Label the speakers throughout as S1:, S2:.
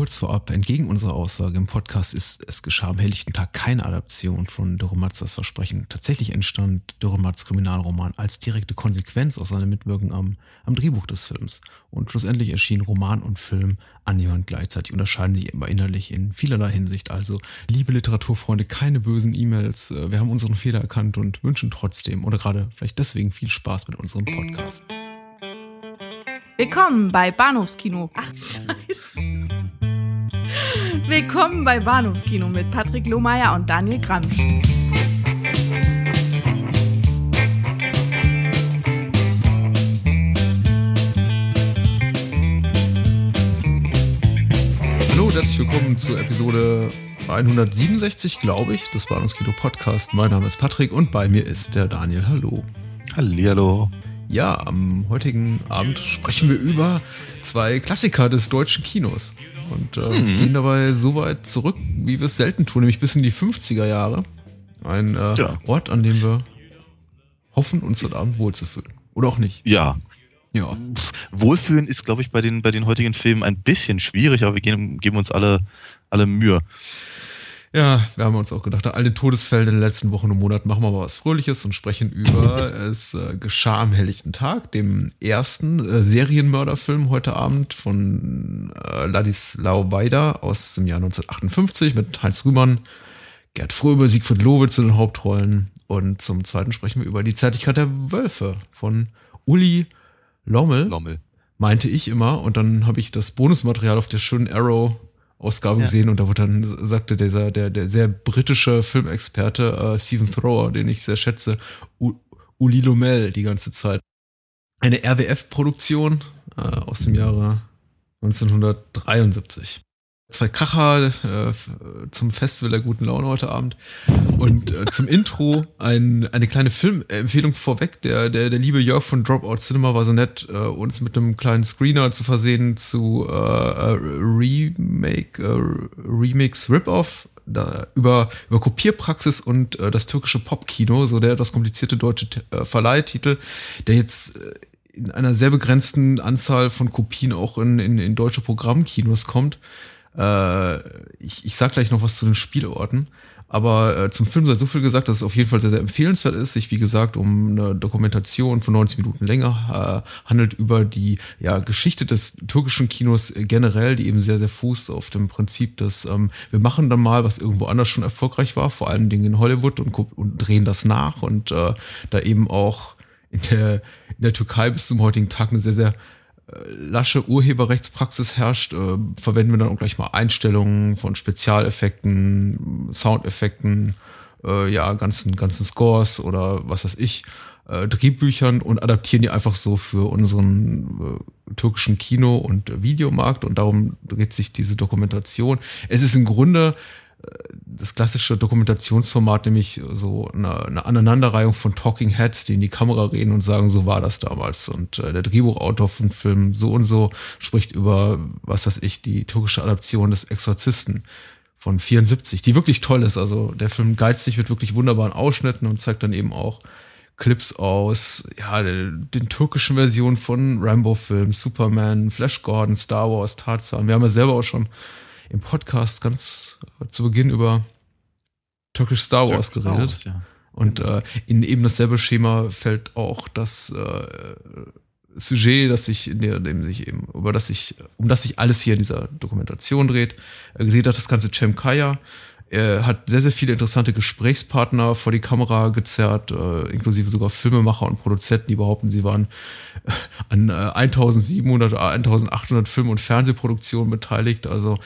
S1: Kurz vorab, entgegen unserer Aussage im Podcast ist Es geschah am helllichten Tag keine Adaption von Dürrematz das Versprechen. Tatsächlich entstand Dürrematz Kriminalroman als direkte Konsequenz aus seiner Mitwirkung am, am Drehbuch des Films. Und schlussendlich erschienen Roman und Film annähernd gleichzeitig, unterscheiden sich immer innerlich in vielerlei Hinsicht. Also, liebe Literaturfreunde, keine bösen E-Mails. Wir haben unseren Fehler erkannt und wünschen trotzdem oder gerade vielleicht deswegen viel Spaß mit unserem Podcast.
S2: Willkommen bei Bahnhofskino. Ach, scheiße. Willkommen bei Bahnhofskino mit Patrick Lohmeier und Daniel Gramsch.
S1: Hallo und herzlich willkommen zur Episode 167, glaube ich, des Bahnhofskino Podcast. Mein Name ist Patrick und bei mir ist der Daniel. Hallo.
S3: Hallihallo.
S1: Ja, am heutigen Abend sprechen wir über zwei Klassiker des deutschen Kinos. Und äh, mhm. gehen dabei so weit zurück, wie wir es selten tun, nämlich bis in die 50er Jahre. Ein äh, ja. Ort, an dem wir hoffen, uns heute Abend wohlzufühlen. Oder auch nicht.
S3: Ja. Ja. Wohlfühlen ist, glaube ich, bei den, bei den heutigen Filmen ein bisschen schwierig, aber wir geben, geben uns alle, alle Mühe.
S1: Ja, wir haben uns auch gedacht, all den Todesfällen in den letzten Wochen und Monaten machen wir mal was Fröhliches und sprechen über es äh, geschah am helllichten Tag, dem ersten äh, Serienmörderfilm heute Abend von äh, Ladislau Weider aus dem Jahr 1958 mit Heinz Rühmann, Gerd Fröbe, Siegfried Lowitz in den Hauptrollen. Und zum zweiten sprechen wir über die Zärtlichkeit der Wölfe von Uli Lommel. Lommel. Meinte ich immer. Und dann habe ich das Bonusmaterial auf der schönen Arrow Ausgabe ja. gesehen und da wurde dann sagte dieser der der sehr britische Filmexperte äh, Stephen Thrower, den ich sehr schätze, U Uli Lomel die ganze Zeit. Eine RWF-Produktion äh, aus dem Jahre 1973 zwei Kracher äh, zum Festival der guten Laune heute Abend. Und äh, zum Intro ein, eine kleine Filmempfehlung vorweg. Der, der, der liebe Jörg von Dropout Cinema war so nett, äh, uns mit einem kleinen Screener zu versehen zu äh, äh Remake, äh, Remix Rip-Off da, über, über Kopierpraxis und äh, das türkische Popkino, so der das komplizierte deutsche äh, Verleihtitel, der jetzt äh, in einer sehr begrenzten Anzahl von Kopien auch in, in, in deutsche Programmkinos kommt. Äh, ich, ich sag gleich noch was zu den Spielorten. Aber äh, zum Film sei so viel gesagt, dass es auf jeden Fall sehr, sehr empfehlenswert ist. Sich, wie gesagt, um eine Dokumentation von 90 Minuten länger äh, handelt über die ja, Geschichte des türkischen Kinos generell, die eben sehr, sehr fußt auf dem Prinzip, dass ähm, wir machen dann mal, was irgendwo anders schon erfolgreich war, vor allen Dingen in Hollywood und, und drehen das nach und äh, da eben auch in der, in der Türkei bis zum heutigen Tag eine sehr, sehr lasche Urheberrechtspraxis herrscht, äh, verwenden wir dann auch gleich mal Einstellungen von Spezialeffekten, Soundeffekten, äh, ja, ganzen, ganzen Scores oder was weiß ich, äh, Drehbüchern und adaptieren die einfach so für unseren äh, türkischen Kino- und Videomarkt und darum dreht sich diese Dokumentation. Es ist im Grunde das klassische Dokumentationsformat, nämlich so eine, eine, Aneinanderreihung von Talking Heads, die in die Kamera reden und sagen, so war das damals. Und äh, der Drehbuchautor von Film so und so spricht über, was weiß ich, die türkische Adaption des Exorzisten von 74, die wirklich toll ist. Also der Film geizig wird wirklich wunderbaren Ausschnitten und zeigt dann eben auch Clips aus, ja, den türkischen Versionen von Rambo-Filmen, Superman, Flash Gordon, Star Wars, Tarzan. Wir haben ja selber auch schon im Podcast ganz zu Beginn über Turkish Star Wars Turkish geredet. Wars, ja. Und äh, in eben dasselbe Schema fällt auch das äh, Sujet, das sich, in der, dem sich eben, über das sich, um das sich alles hier in dieser Dokumentation dreht. Äh, gedreht hat das ganze Cem Kaya, er hat sehr, sehr viele interessante Gesprächspartner vor die Kamera gezerrt, äh, inklusive sogar Filmemacher und Produzenten, die behaupten, sie waren äh, an äh, 1700 oder 1800 Film- und Fernsehproduktionen beteiligt. Also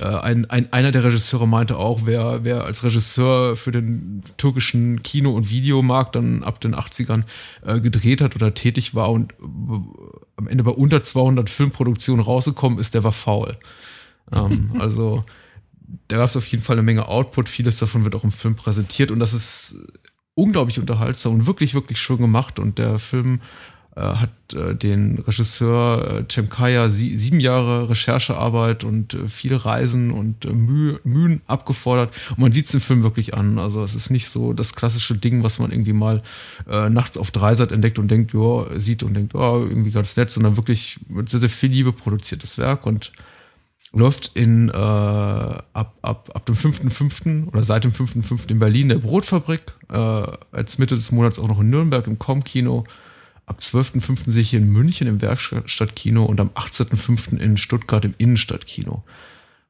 S1: äh, ein, ein, einer der Regisseure meinte auch, wer, wer als Regisseur für den türkischen Kino- und Videomarkt dann ab den 80ern äh, gedreht hat oder tätig war und am Ende bei unter 200 Filmproduktionen rausgekommen ist, der war faul. Ähm, also da gab es auf jeden Fall eine Menge Output. Vieles davon wird auch im Film präsentiert und das ist unglaublich unterhaltsam und wirklich, wirklich schön gemacht. Und der Film äh, hat äh, den Regisseur äh, Cemkaya sie, sieben Jahre Recherchearbeit und äh, viele Reisen und äh, Mühe, Mühen abgefordert. Und man sieht es im Film wirklich an. Also es ist nicht so das klassische Ding, was man irgendwie mal äh, nachts auf Dreisat entdeckt und denkt, ja, sieht und denkt, oh, irgendwie ganz nett, sondern wirklich mit sehr, sehr viel Liebe produziertes Werk und läuft in äh, ab, ab, ab dem 5.5. oder seit dem 5.5. in Berlin der Brotfabrik, äh, als Mitte des Monats auch noch in Nürnberg im Com-Kino. Ab 12.5. sehe ich hier in München im Werkstattkino und am 18.5. in Stuttgart im Innenstadtkino.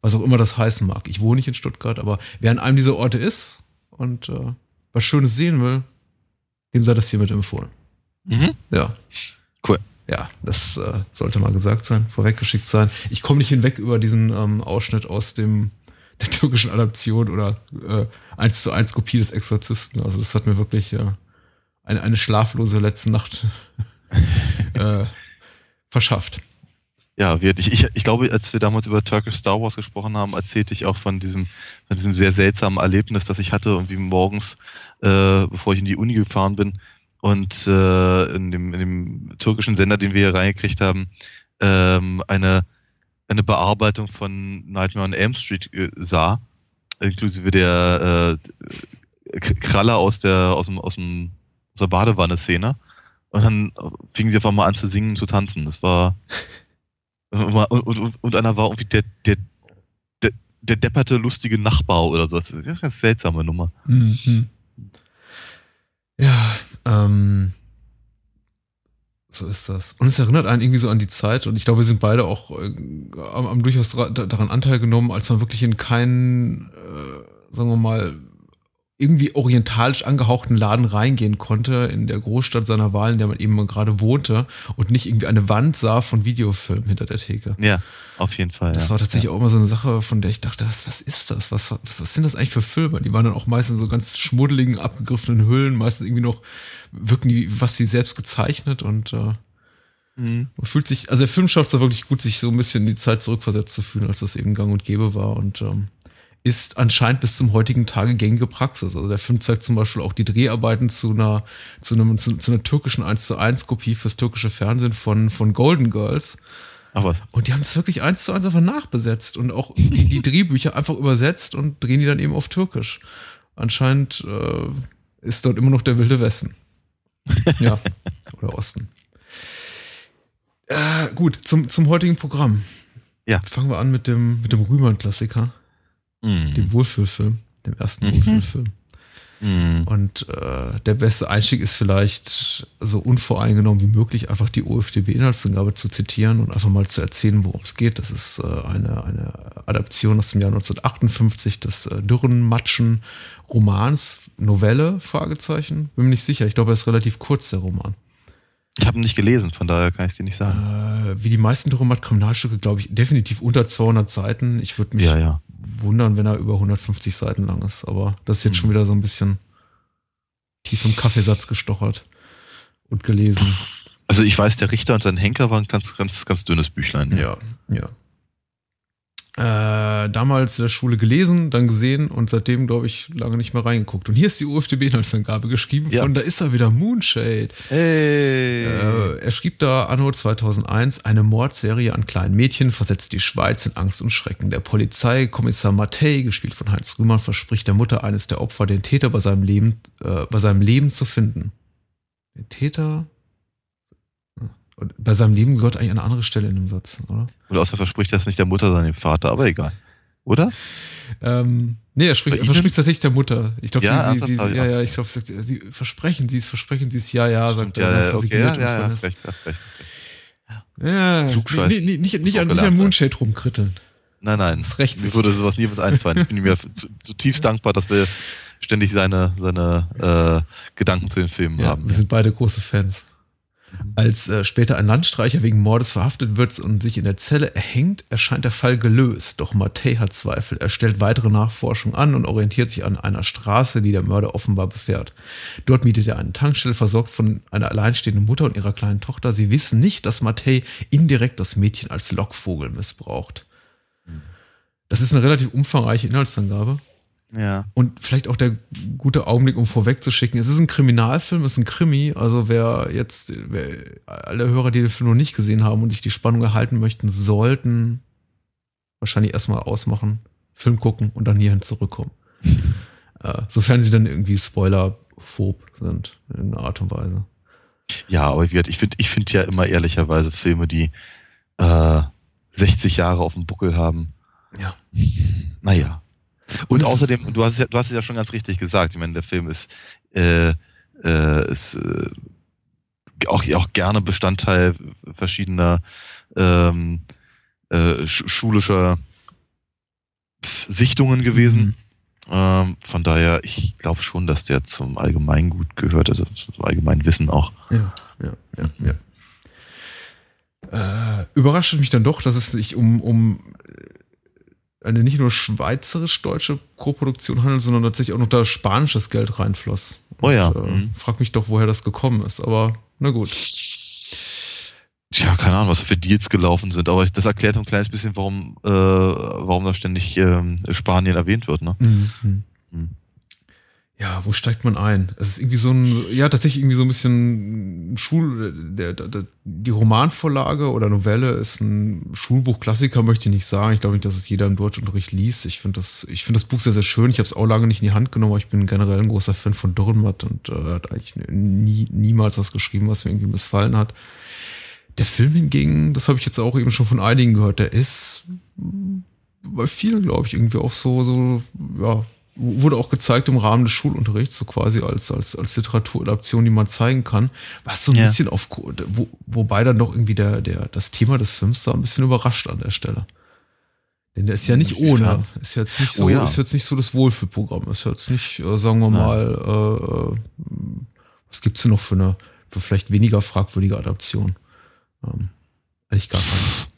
S1: Was auch immer das heißen mag. Ich wohne nicht in Stuttgart, aber wer an einem dieser Orte ist und äh, was Schönes sehen will, dem sei das hiermit empfohlen.
S3: Mhm.
S1: Ja. Ja, das äh, sollte mal gesagt sein, vorweggeschickt sein. Ich komme nicht hinweg über diesen ähm, Ausschnitt aus dem der türkischen Adaption oder äh, 1 zu 1 Kopie des Exorzisten. Also das hat mir wirklich äh, eine, eine schlaflose letzte Nacht äh, verschafft.
S3: Ja, wird. Ich, ich, ich glaube, als wir damals über Turkish Star Wars gesprochen haben, erzählte ich auch von diesem, von diesem sehr seltsamen Erlebnis, das ich hatte und wie morgens, äh, bevor ich in die Uni gefahren bin und äh, in, dem, in dem türkischen Sender, den wir hier reingekriegt haben, ähm, eine, eine Bearbeitung von Nightmare on Elm Street äh, sah, inklusive der äh, Kralle aus der aus dem, aus dem aus der Badewanne-Szene. Und dann fingen sie auf einmal an zu singen und zu tanzen. Das war und, und, und einer war irgendwie der, der, der, der depperte, lustige Nachbar oder so. Das ist eine ganz seltsame Nummer.
S1: Mhm. Ja, ähm, so ist das. Und es erinnert einen irgendwie so an die Zeit und ich glaube, wir sind beide auch äh, haben, durchaus daran Anteil genommen, als man wirklich in keinen, äh, sagen wir mal, irgendwie orientalisch angehauchten Laden reingehen konnte in der Großstadt seiner Wahl, in der man eben gerade wohnte und nicht irgendwie eine Wand sah von Videofilmen hinter der Theke.
S3: Ja, auf jeden Fall.
S1: Das
S3: ja.
S1: war tatsächlich
S3: ja.
S1: auch immer so eine Sache, von der ich dachte, was, was ist das? Was, was, was sind das eigentlich für Filme? Die waren dann auch meistens so ganz schmuddeligen, abgegriffenen Hüllen, meistens irgendwie noch wirken die, was sie selbst gezeichnet und äh, mhm. man fühlt sich, also der Film schafft es wirklich gut, sich so ein bisschen in die Zeit zurückversetzt zu fühlen, als das eben gang und gäbe war und ähm, ist anscheinend bis zum heutigen Tage gängige Praxis. Also der Film zeigt zum Beispiel auch die Dreharbeiten zu einer, zu einem, zu, zu einer türkischen 1 zu 1 Kopie fürs türkische Fernsehen von, von Golden Girls.
S3: Ach was.
S1: Und die haben es wirklich eins zu eins einfach nachbesetzt und auch die, die Drehbücher einfach übersetzt und drehen die dann eben auf Türkisch. Anscheinend äh, ist dort immer noch der wilde Westen. Ja. Oder Osten. Äh, gut, zum, zum heutigen Programm.
S3: Ja.
S1: Fangen wir an mit dem, mit dem Rühmann-Klassiker.
S3: Mhm.
S1: Dem Wohlfühlfilm, dem ersten mhm. Wohlfühlfilm.
S3: Mhm.
S1: Und äh, der beste Einstieg ist vielleicht so unvoreingenommen wie möglich, einfach die OFDB-Inhaltsangabe zu zitieren und einfach mal zu erzählen, worum es geht. Das ist äh, eine, eine Adaption aus dem Jahr 1958 des äh, Dürrenmatschen Romans, Novelle, Fragezeichen. Bin mir nicht sicher. Ich glaube, er ist relativ kurz, der Roman.
S3: Ich habe ihn nicht gelesen, von daher kann ich es dir nicht sagen.
S1: Äh, wie die meisten Dürrenmatt-Kriminalstücke, glaube ich, definitiv unter 200 Seiten. Ich würde mich
S3: ja, ja
S1: wundern, wenn er über 150 Seiten lang ist. Aber das ist jetzt schon wieder so ein bisschen tief im Kaffeesatz gestochert und gelesen.
S3: Also ich weiß, der Richter und sein Henker waren ein ganz, ganz, ganz dünnes Büchlein.
S1: Ja, ja. Äh, damals in der Schule gelesen, dann gesehen und seitdem, glaube ich, lange nicht mehr reingeguckt. Und hier ist die UFDB-Inhaltsangabe geschrieben
S3: Ja.
S1: von, da ist er wieder, Moonshade.
S3: Hey.
S1: Äh, er schrieb da anno 2001, eine Mordserie an kleinen Mädchen versetzt die Schweiz in Angst und Schrecken. Der Polizeikommissar Mattei, gespielt von Heinz Rühmann, verspricht der Mutter eines der Opfer, den Täter bei seinem Leben, äh, bei seinem Leben zu finden. Den Täter? Und bei seinem Leben gehört eigentlich eine andere Stelle in dem Satz, oder?
S3: Oder außer verspricht das nicht der Mutter, sondern dem Vater, aber egal. Oder?
S1: Ähm, nee, er, spricht, er verspricht tatsächlich der Mutter. Ich glaube,
S3: Ja,
S1: sie, sie, sie, ja, ja, ich glaube, sie, sie versprechen sie es, versprechen sie es, ja, ja, sagt
S3: ja,
S1: er. ganz
S3: ja, okay, ja,
S1: und
S3: ja,
S1: verlässt.
S3: hast recht, hast recht, hast recht.
S1: Ja,
S3: Klugscheiß.
S1: nee, nee, nicht, nicht, an, nicht an. Moonshade rumkritteln.
S3: Nein, nein.
S1: Das rächt
S3: Mir würde sowas nie was einfallen. Ich bin mir zu- zutiefst dankbar, dass wir ständig seine, seine äh, Gedanken zu den Filmen
S1: Ja,
S3: haben.
S1: wir sind beide große Fans. Als äh, später ein Landstreicher wegen Mordes verhaftet wird und sich in der Zelle erhängt, erscheint der Fall gelöst. Doch Mattei hat Zweifel. Er stellt weitere Nachforschung an und orientiert sich an einer Straße, die der Mörder offenbar befährt. Dort mietet er eine Tankstelle, versorgt von einer alleinstehenden Mutter und ihrer kleinen Tochter. Sie wissen nicht, dass Mattei indirekt das Mädchen als Lockvogel missbraucht. Das ist eine relativ umfangreiche Inhaltsangabe.
S3: Ja.
S1: Und vielleicht auch der gute Augenblick, um vorwegzuschicken. Es ist ein Kriminalfilm, es ist ein Krimi. Also wer jetzt, wer, alle Hörer, die den Film noch nicht gesehen haben und sich die Spannung erhalten möchten, sollten wahrscheinlich erstmal ausmachen, Film gucken und dann hierhin zurückkommen. äh, sofern sie dann irgendwie spoilerphob sind, in irgendeiner Art und Weise.
S3: Ja, aber ich finde ich find ja immer ehrlicherweise Filme, die, äh, 60 Jahre auf dem Buckel haben.
S1: Ja.
S3: Naja. Und außerdem, du hast, es ja, du hast es ja schon ganz richtig gesagt, ich meine, der Film ist, äh, äh, ist äh, auch, auch gerne Bestandteil verschiedener ähm, äh, sch schulischer Sichtungen gewesen.
S1: Mhm.
S3: Ähm, von daher, ich glaube schon, dass der zum Allgemeingut gehört, also zum allgemeinen Wissen auch.
S1: Ja, ja, ja, ja. Äh, überrascht mich dann doch, dass es sich um, um eine nicht nur schweizerisch-deutsche Koproduktion handelt, sondern tatsächlich auch noch da spanisches Geld reinfloss.
S3: Oh ja,
S1: Und, äh,
S3: mhm.
S1: Frag mich doch, woher das gekommen ist, aber na gut.
S3: Tja, keine Ahnung, was für Deals gelaufen sind, aber das erklärt ein kleines bisschen, warum, äh, warum da ständig ähm, Spanien erwähnt wird, ne?
S1: Mhm.
S3: Mhm.
S1: Ja, wo steigt man ein? Es ist irgendwie so ein, ja, tatsächlich irgendwie so ein bisschen Schul, der, der, die Romanvorlage oder Novelle ist ein Schulbuchklassiker, möchte ich nicht sagen. Ich glaube nicht, dass es jeder im Deutschunterricht liest. Ich finde das, ich finde das Buch sehr, sehr schön. Ich habe es auch lange nicht in die Hand genommen, aber ich bin generell ein großer Fan von Dürrenmatt und äh, hat eigentlich nie, niemals was geschrieben, was mir irgendwie missfallen hat. Der Film hingegen, das habe ich jetzt auch eben schon von einigen gehört, der ist bei vielen, glaube ich, irgendwie auch so, so, ja, wurde auch gezeigt im Rahmen des Schulunterrichts, so quasi als, als, als Literaturadaption, die man zeigen kann. Was so ein
S3: Ja.
S1: bisschen auf, wo, wobei dann doch irgendwie der, der, das Thema des Films da ein bisschen überrascht an der Stelle. Denn der ist ja nicht ohne.
S3: Inwiefern?
S1: Ist jetzt nicht so,
S3: Oh ja.
S1: ist jetzt nicht so das Wohlfühlprogramm. Ist jetzt nicht, äh, sagen wir mal, äh, was gibt's denn noch für eine, für vielleicht weniger fragwürdige Adaption? Ähm, eigentlich gar keine.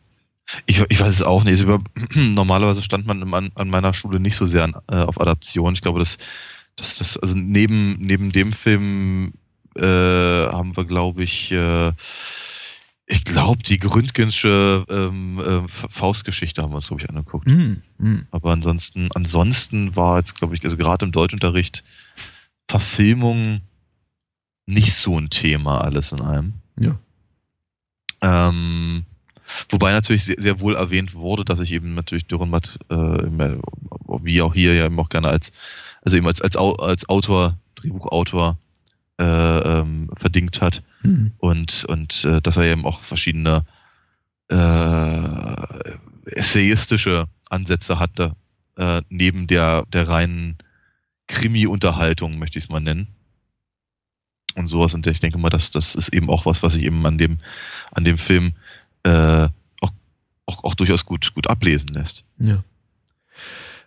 S3: Ich, ich weiß es auch nicht. Über, normalerweise stand man an, an meiner Schule nicht so sehr an, äh, auf Adaption. Ich glaube, dass dass das, also neben, neben dem Film äh, haben wir, glaube ich, äh, ich glaube, die Gründgensche ähm, äh, Faustgeschichte haben wir uns, glaube ich, angeguckt.
S1: Mm, mm.
S3: Aber ansonsten, ansonsten war jetzt, glaube ich, also gerade im Deutschunterricht Verfilmung nicht so ein Thema alles in einem.
S1: Ja.
S3: Ähm, wobei natürlich sehr, sehr wohl erwähnt wurde, dass ich eben natürlich Dürrenmatt, äh, wie auch hier ja eben auch gerne als, also eben als, als, als Autor, Drehbuchautor äh, ähm, verdingt hat
S1: Mm.
S3: und, und äh, dass er eben auch verschiedene äh, essayistische Ansätze hatte, äh, neben der, der reinen Krimi-Unterhaltung, möchte ich es mal nennen. Und sowas. Und ich denke mal, dass das ist eben auch was, was sich eben an dem, an dem Film äh, auch, auch, auch durchaus gut, gut ablesen lässt.
S1: Ja.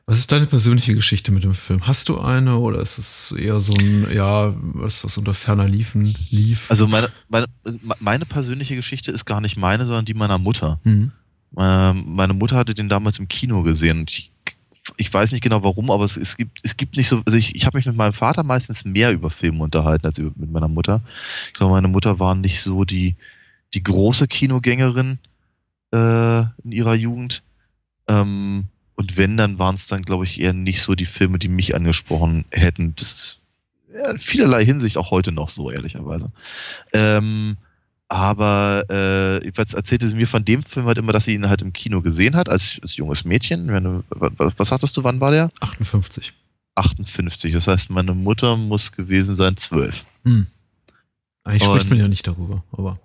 S1: Was ist deine persönliche Geschichte mit dem Film? Hast du eine oder ist es eher so ein, ja, was was unter ferner liefen, lief?
S3: Also meine, meine, also meine persönliche Geschichte ist gar nicht meine, sondern die meiner Mutter.
S1: Hm.
S3: Ähm, meine Mutter hatte den damals im Kino gesehen. Und ich, ich weiß nicht genau warum, aber es, es gibt, es gibt nicht so. Also ich, ich habe mich mit meinem Vater meistens mehr über Filme unterhalten als mit meiner Mutter. Ich glaube, meine Mutter war nicht so die, die große Kinogängerin äh, in ihrer Jugend. Ähm, und wenn, dann waren es dann, glaube ich, eher nicht so die Filme, die mich angesprochen hätten. Das ist ja, in vielerlei Hinsicht auch heute noch so, ehrlicherweise. Ähm, aber äh, jedenfalls erzählte sie mir von dem Film halt immer, dass sie ihn halt im Kino gesehen hat, als, als junges Mädchen. Du, was, was sagtest du, wann war der?
S1: 58.
S3: 58. Das heißt, meine Mutter muss gewesen sein 12.
S1: Hm. Eigentlich spricht
S3: Und-
S1: man ja nicht darüber, aber.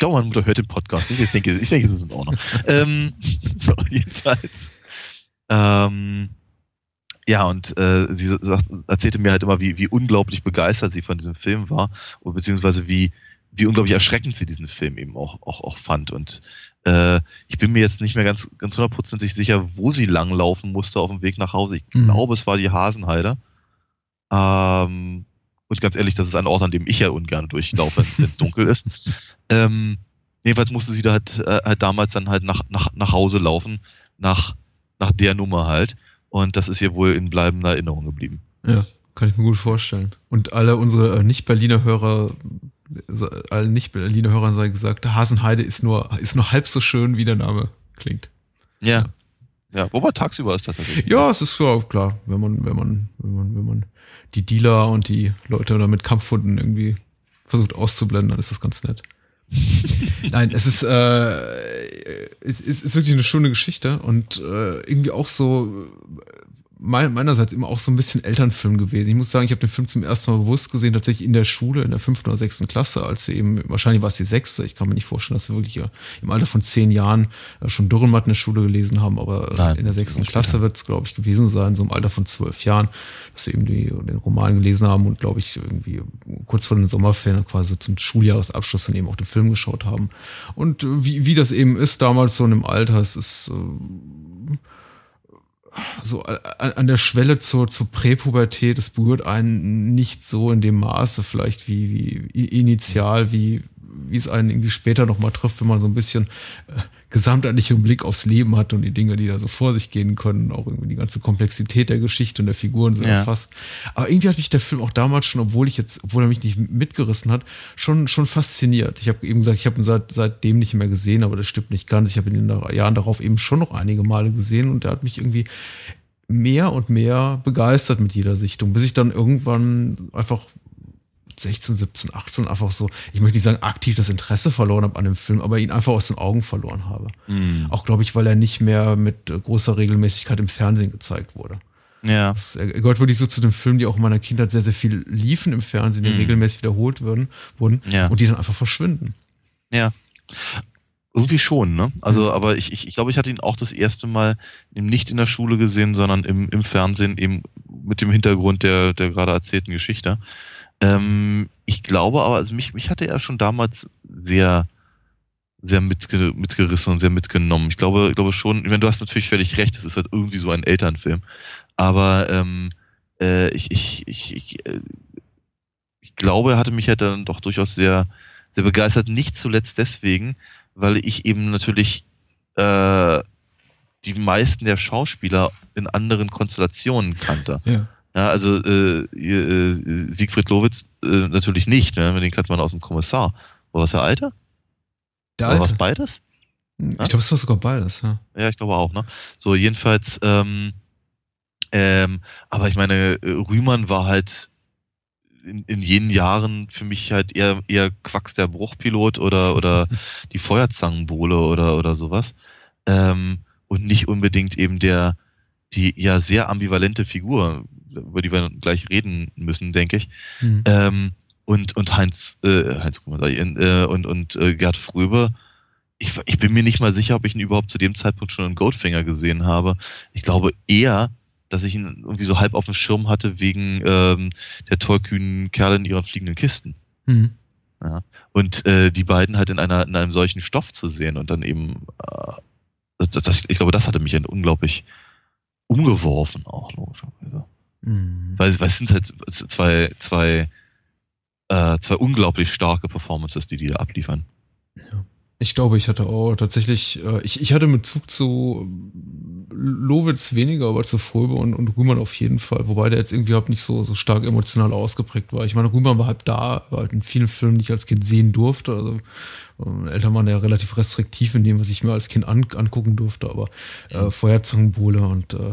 S3: Ich glaube, meine Mutter hört den Podcast nicht. Ich denke, ich denke es ist in Ordnung. ähm, so, jedenfalls. Ähm, ja, und äh, sie sagt, erzählte mir halt immer, wie, wie unglaublich begeistert sie von diesem Film war, beziehungsweise wie, wie unglaublich erschreckend sie diesen Film eben auch, auch, auch fand. Und äh, ich bin mir jetzt nicht mehr ganz, ganz hundertprozentig sicher, wo sie langlaufen musste auf dem Weg nach Hause. Ich
S1: Mhm.
S3: glaube, es war die Hasenheide. Ähm, und ganz ehrlich, das ist ein Ort, an dem ich ja ungern durchlaufe, wenn es dunkel ist. Ähm, jedenfalls musste sie da halt, äh, halt damals dann halt nach, nach, nach Hause laufen, nach, nach der Nummer halt. Und das ist ihr wohl in bleibender Erinnerung geblieben.
S1: Ja, kann ich mir gut vorstellen. Und alle unsere äh, Nicht-Berliner Hörer, äh, allen Nicht-Berliner Hörern sei gesagt, Hasenheide ist nur, ist nur halb so schön, wie der Name klingt.
S3: Ja. Ja, wobei tagsüber ist das tatsächlich.
S1: Ja, es ist ja klar, wenn man, wenn man, wenn man, wenn man die Dealer und die Leute da mit Kampfhunden irgendwie versucht auszublenden, dann ist das ganz nett. Nein, es ist, äh, es ist, ist wirklich eine schöne Geschichte und äh, irgendwie auch so, meinerseits immer auch so ein bisschen Elternfilm gewesen. Ich muss sagen, ich habe den Film zum ersten Mal bewusst gesehen, tatsächlich in der Schule, in der fünften oder sechsten Klasse, als wir eben, wahrscheinlich war es die sechste, ich kann mir nicht vorstellen, dass wir wirklich ja im Alter von zehn Jahren äh, schon Dürrenmatt in der Schule gelesen haben, aber Nein, in der sechsten Klasse wird es, glaube ich, gewesen sein, so im Alter von zwölf Jahren, dass wir eben die, den Roman gelesen haben und, glaube ich, irgendwie kurz vor den Sommerferien quasi zum Schuljahresabschluss dann eben auch den Film geschaut haben. Und äh, wie, wie das eben ist damals so in dem Alter, es ist äh, so an der Schwelle zur, zur Präpubertät, es berührt einen nicht so in dem Maße vielleicht wie, wie initial, wie, wie es einen irgendwie später nochmal trifft, wenn man so ein bisschen äh, gesamtheitlichen Blick aufs Leben hat und die Dinge, die da so vor sich gehen können, auch irgendwie die ganze Komplexität der Geschichte und der Figuren so ja. erfasst. Aber irgendwie hat mich der Film auch damals schon, obwohl ich jetzt, obwohl er mich nicht mitgerissen hat, schon, schon fasziniert. Ich habe eben gesagt, ich habe ihn seit, seitdem nicht mehr gesehen, aber das stimmt nicht ganz. Ich habe ihn in den Jahren darauf eben schon noch einige Male gesehen und der hat mich irgendwie mehr und mehr begeistert mit jeder Sichtung, bis ich dann irgendwann einfach 16, 17, 18 einfach so, ich möchte nicht sagen aktiv das Interesse verloren habe an dem Film, aber ihn einfach aus den Augen verloren habe. Mhm. Auch glaube ich, weil er nicht mehr mit großer Regelmäßigkeit im Fernsehen gezeigt wurde. Ja. Das, er gehört wirklich so zu den Filmen, die auch in meiner Kindheit sehr, sehr viel liefen im Fernsehen, die mhm. regelmäßig wiederholt würden, wurden ja. und die dann einfach verschwinden.
S3: Ja. Irgendwie schon, ne? Also, mhm. aber ich, ich, ich glaube, ich hatte ihn auch das erste Mal eben nicht in der Schule gesehen, sondern im, im Fernsehen eben mit dem Hintergrund der, der gerade erzählten Geschichte. Ähm, ich glaube aber, also mich, mich hatte er schon damals sehr, sehr mitge mitgerissen und sehr mitgenommen. Ich glaube, ich glaube schon, ich meine, du hast natürlich völlig recht, es ist halt irgendwie so ein Elternfilm. Aber ähm, äh, ich, ich, ich, ich, äh, ich glaube, er hatte mich halt dann doch durchaus sehr, sehr begeistert. Nicht zuletzt deswegen, weil ich eben natürlich äh, die meisten der Schauspieler in anderen Konstellationen kannte. Ja. Ja, also äh, äh, Siegfried Lowitz äh, natürlich nicht, ne? Den kennt man aus dem Kommissar. War das der Alte? Der Alte. War was beides?
S1: Ich glaube, es war sogar beides, ja.
S3: Ja, ich glaube auch, ne? So, jedenfalls, ähm, ähm, aber ich meine, äh, Rühmann war halt in, in jenen Jahren für mich halt eher, eher Quacks der Bruchpilot oder, oder die Feuerzangenbowle oder, oder sowas. Ähm, und nicht unbedingt eben der, die ja sehr ambivalente Figur über die wir gleich reden müssen, denke ich. Mhm. Ähm, und, und Heinz, äh, Heinz äh, und, und äh, Gerd Fröbe, ich, ich bin mir nicht mal sicher, ob ich ihn überhaupt zu dem Zeitpunkt schon in Goldfinger gesehen habe. Ich glaube eher, dass ich ihn irgendwie so halb auf dem Schirm hatte wegen ähm, der tollkühnen Kerle in ihren fliegenden Kisten. Mhm. Ja. Und äh, die beiden halt in, einer, in einem solchen Stoff zu sehen und dann eben, äh, das, das, ich glaube, das hatte mich unglaublich umgeworfen auch, logischerweise. Mhm. Weil, weil es sind halt zwei, zwei, äh, zwei unglaublich starke Performances, die die da abliefern.
S1: Ja. Ich glaube, ich hatte auch tatsächlich, äh, ich, ich hatte mit Zug zu Lowitz weniger, aber zu Fröbe und, und Rühmann auf jeden Fall. Wobei der jetzt irgendwie halt nicht so, so stark emotional ausgeprägt war. Ich meine, Rühmann war halt da, war halt in vielen Filmen, die ich als Kind sehen durfte. Also äh, Eltern waren ja relativ restriktiv in dem, was ich mir als Kind an, angucken durfte, aber äh, Feuerzangenbowle und äh,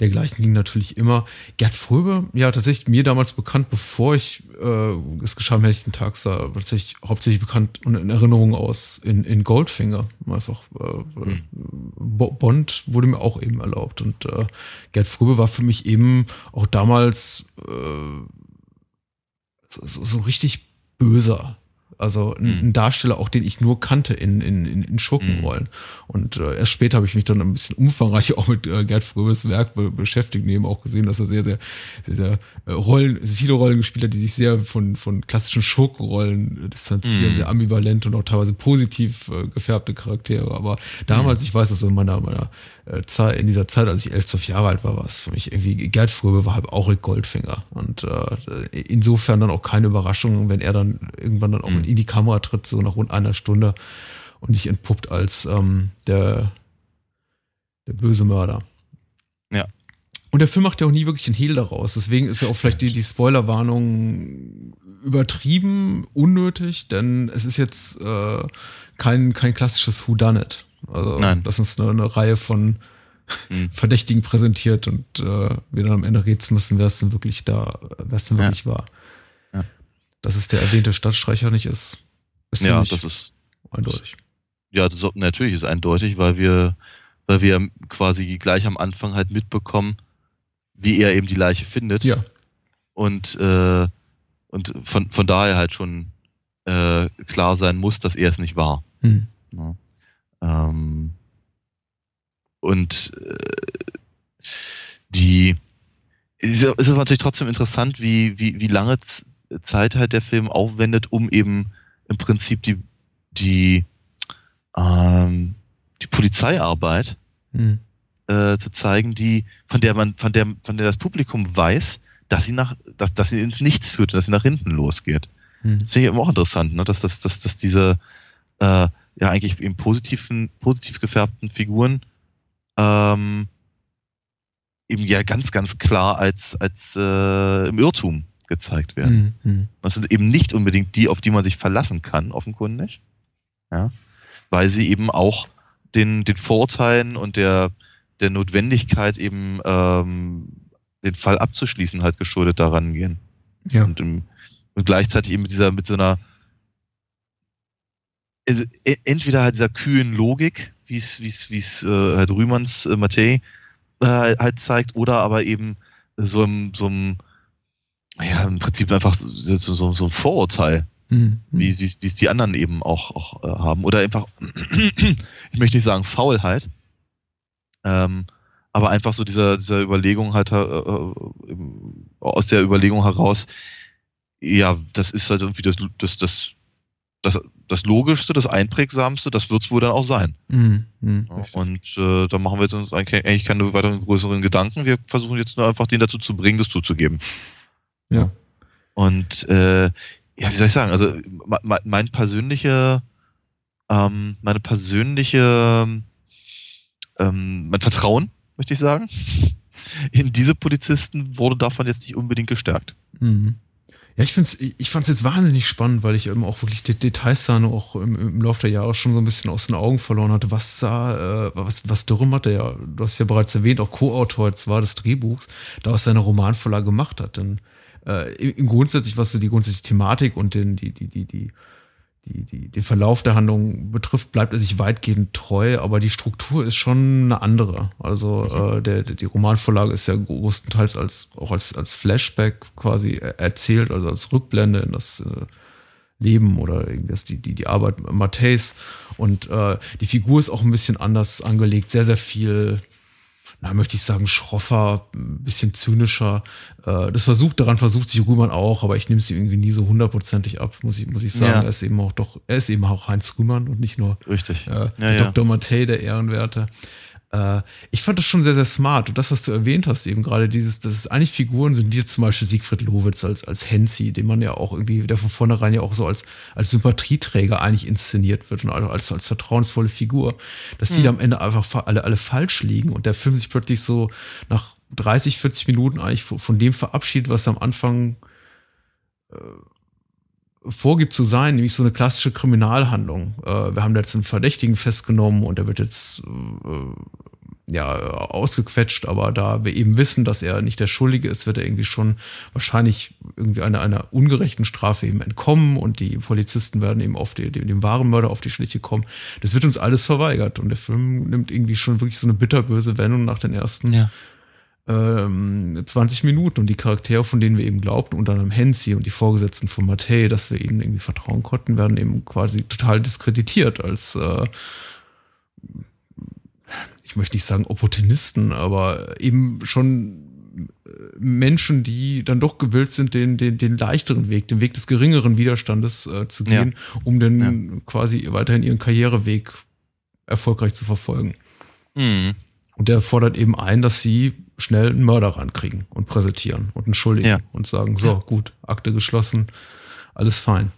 S1: dergleichen ging natürlich immer. Gerd Fröbe, ja, tatsächlich mir damals bekannt, bevor ich äh, es geschah, ich den Tag sah, tatsächlich hauptsächlich bekannt und in Erinnerung aus in, in Goldfinger. Einfach äh, mhm. Bond wurde mir auch eben erlaubt. Und äh, Gerd Fröbe war für mich eben auch damals äh, so, so richtig böser also ein, mhm. ein, Darsteller, auch den ich nur kannte in, in, in, in Schurkenrollen. Mhm. Und äh, erst später habe ich mich dann ein bisschen umfangreich auch mit äh, Gerd Fröbes Werk be beschäftigt und eben auch gesehen, dass er sehr, sehr, sehr, sehr äh, Rollen, viele Rollen gespielt hat, die sich sehr von, von klassischen Schurkenrollen äh, distanzieren, mhm. sehr ambivalent und auch teilweise positiv äh, gefärbte Charaktere. Aber damals, mhm. ich weiß das so in meiner, meiner Zeit, in dieser Zeit, als ich elf, zwölf Jahre alt war, war es für mich irgendwie, Gerd Fröbe war halt auch Rick Goldfinger. Und äh, insofern dann auch keine Überraschung, wenn er dann irgendwann dann auch mhm. in die Kamera tritt, so nach rund einer Stunde und sich entpuppt als ähm, der, der böse Mörder.
S3: Ja.
S1: Und der Film macht ja auch nie wirklich einen Hehl daraus. Deswegen ist ja auch vielleicht die, die Spoilerwarnung übertrieben, unnötig, denn es ist jetzt äh, kein, kein klassisches Whodunit. Also, Nein. das ist eine, eine Reihe von mhm. Verdächtigen präsentiert und äh, wir dann am Ende rätseln müssen, wer es denn wirklich da, wer es denn ja. wirklich war. Ja. Dass es der erwähnte Stadtstreicher nicht ist,
S3: ist ja, das ist eindeutig. Ja, das ist, natürlich ist eindeutig, weil wir, weil wir quasi gleich am Anfang halt mitbekommen, wie er eben die Leiche findet.
S1: Ja.
S3: Und, äh, und von, von daher halt schon äh, klar sein muss, dass er es nicht war.
S1: Hm.
S3: Ja. Ähm, und äh, die ist, ist natürlich trotzdem interessant, wie, wie, wie lange Zeit halt der Film aufwendet, um eben im Prinzip die, die, ähm, die Polizeiarbeit
S1: Hm.
S3: äh, zu zeigen, die, von der man, von der, von der das Publikum weiß, dass sie nach, dass, dass sie ins Nichts führt, dass sie nach hinten losgeht.
S1: Hm.
S3: Das finde ich eben auch interessant, ne? dass, dass, dass, dass diese äh, ja eigentlich im positiven, positiv gefärbten Figuren ähm, eben ja ganz, ganz klar als, als äh, im Irrtum gezeigt werden.
S1: Hm. Hm.
S3: Das sind eben nicht unbedingt die, auf die man sich verlassen kann, offenkundig. Ja? Weil sie eben auch den, den Vorteilen und der, der Notwendigkeit eben ähm, den Fall abzuschließen halt geschuldet daran gehen.
S1: Ja.
S3: Und, im, und gleichzeitig eben mit dieser, mit so einer also, e- entweder halt dieser kühlen Logik, wie es, wie es, wie es äh, halt Rühmanns äh, Mattei äh, halt zeigt, oder aber eben so im, so einem, ja, im Prinzip einfach so, so, so, ein Vorurteil,
S1: Hm.
S3: wie, wie, wie es die anderen eben auch, auch äh, haben. Oder einfach, ich möchte nicht sagen Faulheit, ähm, aber einfach so dieser, dieser Überlegung halt äh, äh, aus der Überlegung heraus, ja, das ist halt irgendwie das, das, das, das, das Logischste, das Einprägsamste, das wird es wohl dann auch sein.
S1: Hm. Hm.
S3: Ja, und äh, da machen wir jetzt uns eigentlich eigentlich keine weiteren größeren Gedanken. Wir versuchen jetzt nur einfach den dazu zu bringen, das zuzugeben.
S1: Ja.
S3: Und äh, ja, wie soll ich sagen, also mein persönliche, ähm, meine persönliche, ähm, mein Vertrauen, möchte ich sagen, in diese Polizisten wurde davon jetzt nicht unbedingt gestärkt.
S1: Mhm. Ja, ich find's, ich fand's jetzt wahnsinnig spannend, weil ich eben auch wirklich die Details da noch im, im Laufe der Jahre schon so ein bisschen aus den Augen verloren hatte. Was da, äh, was, was Dürrem hatte ja, du hast ja bereits erwähnt, auch Co-Autor jetzt war des Drehbuchs, da aus seiner Romanvorlage gemacht hat. Denn äh, im, im grundsätzlich, was so die grundsätzliche Thematik und den, die, die, die, die, die, die, den Verlauf der Handlung betrifft, bleibt er sich weitgehend treu, aber die Struktur ist schon eine andere. Also äh, der, der, die Romanvorlage ist ja größtenteils als, auch als, als Flashback quasi er- erzählt, also als Rückblende in das äh, Leben oder irgendwas, die, die, die Arbeit Matthäus. Und äh, die Figur ist auch ein bisschen anders angelegt, sehr, sehr viel, na, möchte ich sagen, schroffer, ein bisschen zynischer. Äh, das versucht, daran versucht sich Rühmann auch, aber ich nehme es ihm irgendwie nie so hundertprozentig ab, muss ich, muss ich sagen.
S3: Ja.
S1: Er ist eben auch doch, er ist eben auch Heinz Rühmann und nicht nur
S3: Richtig.
S1: äh,
S3: Ja,
S1: der
S3: ja.
S1: Dr. Mattei, der Ehrenwerte. Äh, ich fand das schon sehr, sehr smart. Und das, was du erwähnt hast, eben gerade dieses, dass es eigentlich Figuren sind, wie zum Beispiel Siegfried Lowitz als, als Hensi, den man ja auch irgendwie, der von vornherein ja auch so als, als Sympathieträger eigentlich inszeniert wird und als, als vertrauensvolle Figur, dass die da am Ende einfach fa- alle, alle falsch liegen und der Film sich plötzlich so nach 30, 40 Minuten eigentlich von, von dem verabschiedet, was am Anfang vorgibt zu sein, nämlich so eine klassische Kriminalhandlung. Äh, wir haben jetzt einen Verdächtigen festgenommen und der wird jetzt äh, ja ausgequetscht, aber da wir eben wissen, dass er nicht der Schuldige ist, wird er irgendwie schon wahrscheinlich irgendwie einer, einer ungerechten Strafe eben entkommen und die Polizisten werden eben auf die, dem, dem wahren Mörder auf die Schliche kommen. Das wird uns alles verweigert und der Film nimmt irgendwie schon wirklich so eine bitterböse Wendung nach den ersten
S3: Ja.
S1: Ähm, 20 Minuten und die Charaktere, von denen wir eben glaubten, unter anderem Hensi und die Vorgesetzten von Mattei, dass wir ihnen irgendwie vertrauen konnten, werden eben quasi total diskreditiert als äh, ich möchte nicht sagen Opportunisten, aber eben schon äh, Menschen, die dann doch gewillt sind, den, den, den leichteren Weg, den Weg des geringeren Widerstandes äh, zu
S3: Ja.
S1: gehen, um dann quasi weiterhin ihren Karriereweg erfolgreich zu verfolgen.
S3: Mhm.
S1: Und der fordert eben ein, dass sie schnell einen Mörder rankriegen und präsentieren und einen Schuldigen
S3: Ja.
S1: und sagen, so,
S3: Ja.
S1: gut, Akte geschlossen, alles fein.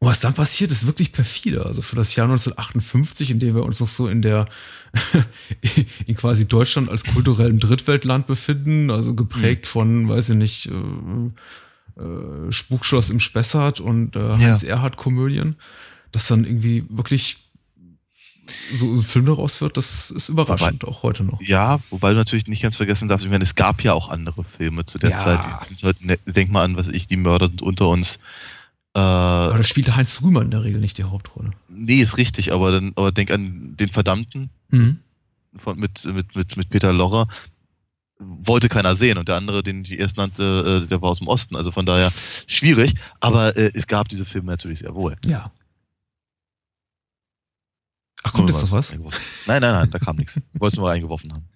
S1: Und was dann passiert, ist wirklich perfide. Also für das Jahr 1958, in dem wir uns noch so in der, in quasi Deutschland als kulturellem Drittweltland befinden, also geprägt
S3: Mhm.
S1: von, weiß ich nicht, äh, äh, Spukschloss im Spessart und äh, Heinz Erhardt-Komödien, dass dann irgendwie wirklich so ein Film daraus wird, das ist überraschend, auch heute noch.
S3: Ja, wobei du natürlich nicht ganz vergessen darfst, ich meine, es gab ja auch andere Filme zu der
S1: Ja.
S3: Zeit. Halt, ne- denk mal an, was ich, die Mörder sind unter uns. Äh,
S1: Aber da spielte Heinz Rühmann in der Regel nicht die Hauptrolle.
S3: nee, ist richtig, aber dann, aber denk an den Verdammten
S1: Mhm.
S3: von, mit, mit, mit, mit Peter Lorre. wollte keiner sehen und der andere, den ich erst nannte, äh, der war aus dem Osten. Also von daher schwierig, aber äh, es gab diese Filme natürlich sehr wohl.
S1: Ja. Ach, kommt jetzt noch was?
S3: Nein, nein, nein, da kam nichts. Ich wollte es nur reingeworfen haben.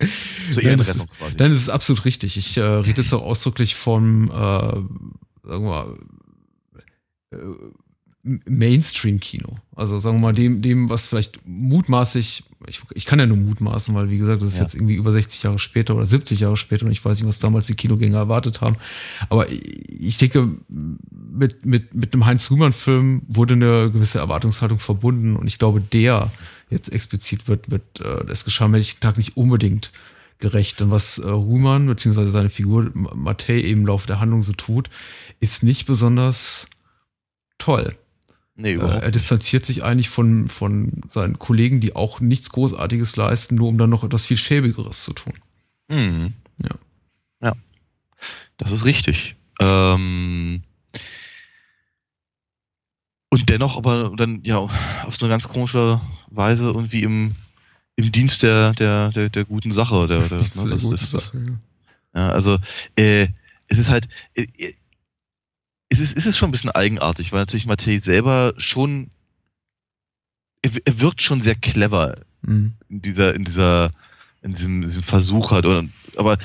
S1: Zur Ehrenrettung quasi. Nein, das ist absolut richtig. Ich äh, rede jetzt auch ausdrücklich vom, äh, sagen wir mal, äh, Mainstream-Kino. Also sagen wir mal, dem, dem, was vielleicht mutmaßlich, ich, ich kann ja nur mutmaßen, weil wie gesagt, das ist ja. jetzt irgendwie über 60 Jahre später oder 70 Jahre später und ich weiß nicht, was damals die Kinogänger erwartet haben. Aber ich denke, mit, mit, mit einem Heinz-Rühmann-Film wurde eine gewisse Erwartungshaltung verbunden und ich glaube, der jetzt explizit wird, wird äh, das geschah am Tag nicht unbedingt gerecht. Und was äh, Rühmann bzw. seine Figur Matthäi eben im Laufe der Handlung so tut, ist nicht besonders toll. Nee, äh, er distanziert sich eigentlich von, von seinen Kollegen, die auch nichts Großartiges leisten, nur um dann noch etwas viel Schäbigeres zu tun.
S3: Mhm. Ja. Ja. Das ist richtig. Ähm und dennoch aber dann ja auf so eine ganz komische Weise irgendwie im, im Dienst der, der, der, der guten Sache. Der, der, ne, das, das, Sache ja. ja. also äh, es ist halt, äh, es ist, ist es schon ein bisschen eigenartig, weil natürlich Matthäi selber schon, er, er wirkt schon sehr clever mhm. in dieser, in dieser, in diesem, diesem Versuch halt. Oder, aber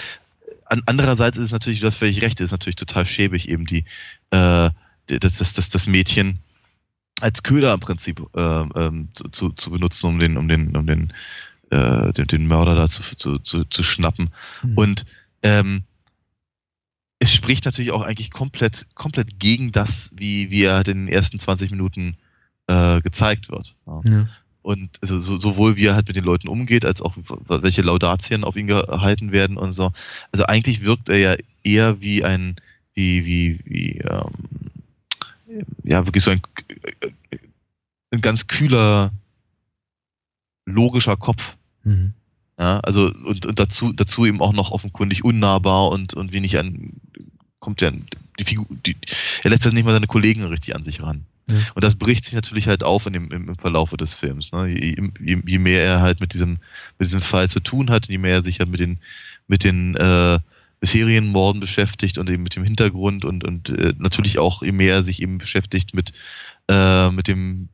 S3: an, andererseits ist es natürlich, du hast völlig recht, ist natürlich total schäbig eben die, äh, das, das, das, das Mädchen als Köder im Prinzip äh, ähm, zu, zu benutzen, um den, um den, um den, äh, den, den Mörder da zu, zu, zu, zu schnappen. Mhm. Und ähm, es spricht natürlich auch eigentlich komplett, komplett gegen das, wie, wie er in den ersten 20 Minuten äh, gezeigt wird. Ja. Ja. Und also so, sowohl wie er halt mit den Leuten umgeht, als auch welche Laudatien auf ihn gehalten werden und so. Also eigentlich wirkt er ja eher wie ein, wie, wie, wie, ähm, ja, wirklich so ein, ein ganz kühler, logischer Kopf. Mhm. Ja, also und, und dazu, dazu eben auch noch offenkundig unnahbar und, und wenig an kommt ja die Figur, die, er lässt ja nicht mal seine Kollegen richtig an sich ran. Ja. Und das bricht sich natürlich halt auf in dem, im, im Verlaufe des Films. Ne? Je, je, je, mehr er halt mit diesem, mit diesem Fall zu tun hat, je mehr er sich halt mit den, mit den äh, bisherigen Morden beschäftigt und eben mit dem Hintergrund und, und äh, natürlich auch, je mehr er sich eben beschäftigt mit, äh, mit dem,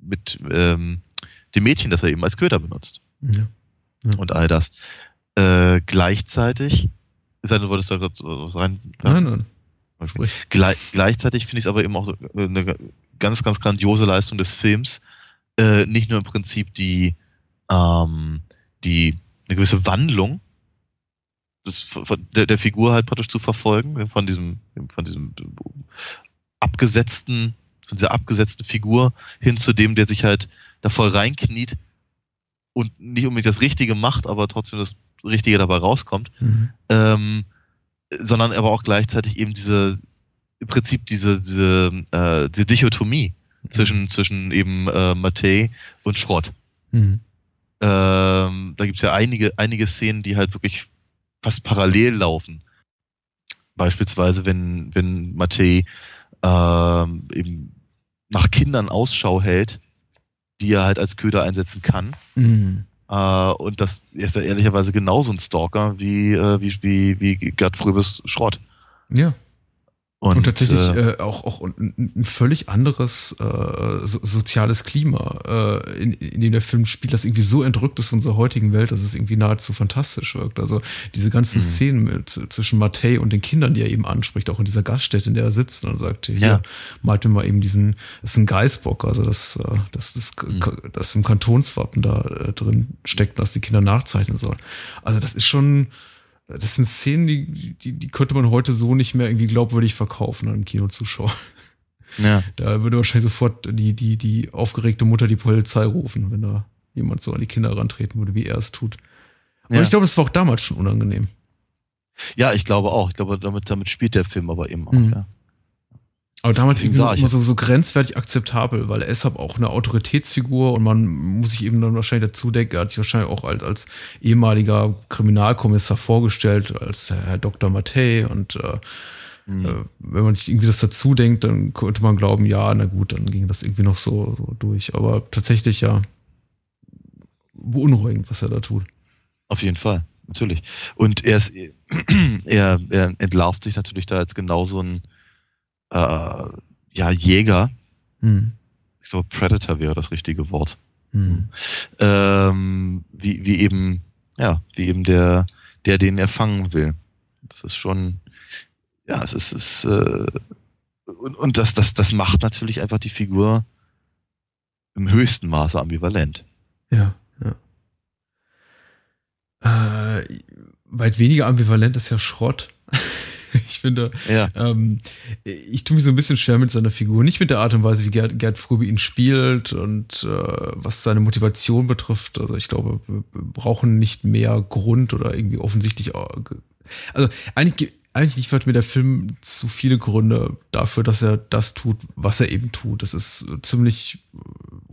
S3: mit ähm, dem Mädchen, das er eben als Köder benutzt. Ja und all das. Äh, gleichzeitig, sei du wolltest da gerade was rein. Nein, nein. Gle gleichzeitig finde ich es aber eben auch so äh, eine ganz, ganz grandiose Leistung des Films. Äh, nicht nur im Prinzip die, ähm, die eine gewisse Wandlung des, der, der, Figur halt praktisch zu verfolgen, von diesem, von diesem abgesetzten, von dieser abgesetzten Figur hin zu dem, der sich halt da voll reinkniet und nicht unbedingt das Richtige macht, aber trotzdem das Richtige dabei rauskommt, mhm. ähm, sondern aber auch gleichzeitig eben diese, im Prinzip diese, diese, äh, diese Dichotomie mhm. zwischen, zwischen eben äh, Matei und Schrott. Mhm. Ähm, da gibt es ja einige, einige Szenen, die halt wirklich fast parallel laufen. Beispielsweise, wenn, wenn Matei ähm, eben nach Kindern Ausschau hält die er halt als Köder einsetzen kann. Mhm. Äh, und das ist ja ehrlicherweise genauso ein Stalker wie, äh, wie, wie, wie Gerd Fröbes Schrott.
S1: Ja. Und, und tatsächlich äh, äh, auch, auch ein, ein völlig anderes äh, so, soziales Klima, äh, in, in dem der Film spielt, das irgendwie so entrückt ist von unserer heutigen Welt, dass es irgendwie nahezu fantastisch wirkt. Also diese ganzen mhm. Szenen mit, zwischen Matthäi und den Kindern, die er eben anspricht, auch in dieser Gaststätte, in der er sitzt und sagt, hier, ja. malt mir mal eben diesen, das ist ein Geißbock, also das, äh, das, das, mhm. das im Kantonswappen da drin steckt, dass die Kinder nachzeichnen sollen. Also das ist schon das sind Szenen, die, die, die könnte man heute so nicht mehr irgendwie glaubwürdig verkaufen an einem Kinozuschauer. Ja. Da würde wahrscheinlich sofort die, die, die aufgeregte Mutter die Polizei rufen, wenn da jemand so an die Kinder rantreten würde, wie er es tut. Aber ja. ich glaube, das war auch damals schon unangenehm.
S3: Ja, ich glaube auch. Ich glaube, damit, damit spielt der Film aber eben auch, mhm. ja.
S1: Aber damals irgendwie noch immer so, so grenzwertig akzeptabel, weil er ist halt auch eine Autoritätsfigur und man muss sich eben dann wahrscheinlich dazu denken, er hat sich wahrscheinlich auch als, als ehemaliger Kriminalkommissar vorgestellt, als Herr Dr. Mattei und äh, mhm. wenn man sich irgendwie das dazu denkt, dann könnte man glauben, ja, na gut, dann ging das irgendwie noch so, so durch. Aber tatsächlich ja beunruhigend, was er da tut.
S3: Auf jeden Fall. natürlich. Und er, ist, er, er entlarvt sich natürlich da als genauso ein äh, ja, Jäger. Hm. Ich glaube, Predator wäre das richtige Wort. Hm. Ähm, wie, wie eben, ja, wie eben der, der den er fangen will. Das ist schon, ja, es ist, es äh, und, und das, das, das macht natürlich einfach die Figur im höchsten Maße ambivalent.
S1: Ja, ja. Äh, weit weniger ambivalent ist ja Schrott. ich finde, ja. ähm, ich tue mich so ein bisschen schwer mit seiner Figur. Nicht mit der Art und Weise, wie Gerd, Gerd Fröbe ihn spielt und äh, was seine Motivation betrifft. Also ich glaube, wir brauchen nicht mehr Grund oder irgendwie offensichtlich. Äh, also eigentlich eigentlich liefert mir der Film zu viele Gründe dafür, dass er das tut, was er eben tut. Das ist ziemlich,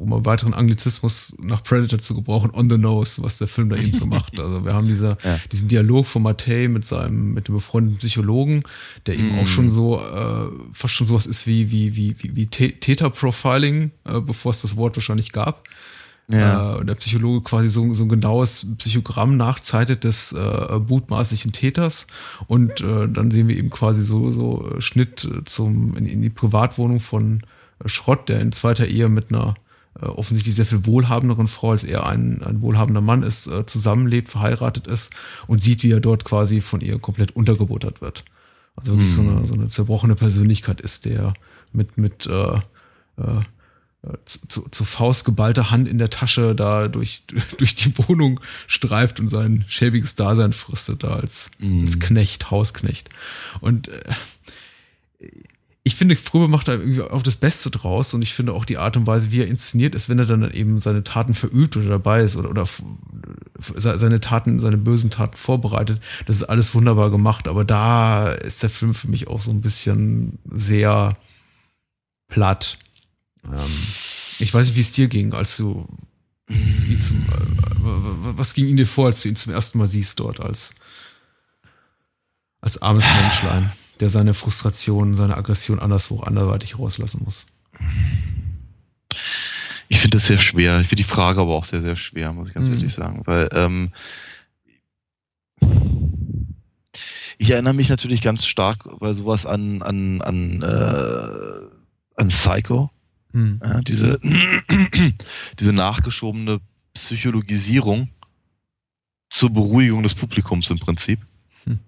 S1: um einen weiteren Anglizismus nach Predator zu gebrauchen, on the nose, was der Film da eben so macht. Also wir haben dieser, ja. diesen Dialog von Mattei mit seinem, mit dem befreundeten Psychologen, der eben mm. auch schon so, äh, fast schon sowas ist wie, wie, wie, wie, wie Täter-Profiling, äh, bevor es das Wort wahrscheinlich gab. Ja. Äh, der Psychologe quasi so, so ein genaues Psychogramm nachzeitet des äh, mutmaßlichen Täters. Und äh, dann sehen wir eben quasi so, so Schnitt zum, in, in die Privatwohnung von äh, Schrott, der in zweiter Ehe mit einer äh, offensichtlich sehr viel wohlhabenderen Frau, als er ein, ein wohlhabender Mann ist, äh, zusammenlebt, verheiratet ist und sieht, wie er dort quasi von ihr komplett untergebuttert wird. Also wirklich hm. so, eine, so eine zerbrochene Persönlichkeit ist, der mit, mit äh, äh, zu, zu, zu Faust geballte Hand in der Tasche da durch, durch die Wohnung streift und sein schäbiges Dasein fristet da als, mm. als Knecht, Hausknecht. Und äh, ich finde, Fröbe macht da irgendwie auch das Beste draus und ich finde auch die Art und Weise, wie er inszeniert ist, wenn er dann eben seine Taten verübt oder dabei ist oder, oder seine Taten, seine bösen Taten vorbereitet, das ist alles wunderbar gemacht, aber da ist der Film für mich auch so ein bisschen sehr platt. Ähm, ich weiß nicht, wie es dir ging, als du ihn zum, äh, was ging in dir vor, als du ihn zum ersten Mal siehst dort als, als armes Menschlein, der seine Frustration, seine Aggression anderswo anderweitig rauslassen muss?
S3: Ich finde das sehr schwer. Ich finde die Frage aber auch sehr, sehr schwer, muss ich ganz mhm. ehrlich sagen, weil ähm, ich erinnere mich natürlich ganz stark bei sowas an, an, an, äh, an Psycho. Hm. Ja, diese, diese nachgeschobene Psychologisierung zur Beruhigung des Publikums im Prinzip. Hm.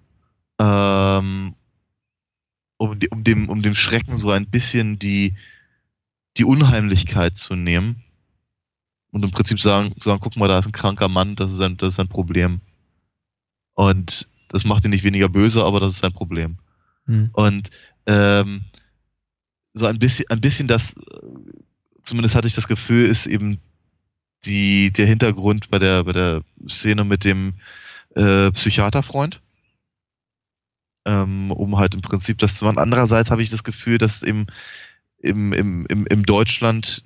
S3: Ähm, um, um, dem, um dem Schrecken so ein bisschen die, die Unheimlichkeit zu nehmen und im Prinzip sagen, sagen, guck mal, da ist ein kranker Mann, das ist ein, das ist ein Problem. Und das macht ihn nicht weniger böse, aber das ist ein Problem. Hm. Und ähm, so ein bisschen, ein bisschen das, zumindest hatte ich das Gefühl, ist eben die, der Hintergrund bei der, bei der Szene mit dem äh, Psychiaterfreund. Ähm, um halt im Prinzip das zu machen. Andererseits habe ich das Gefühl, dass im, im, im, im, im Deutschland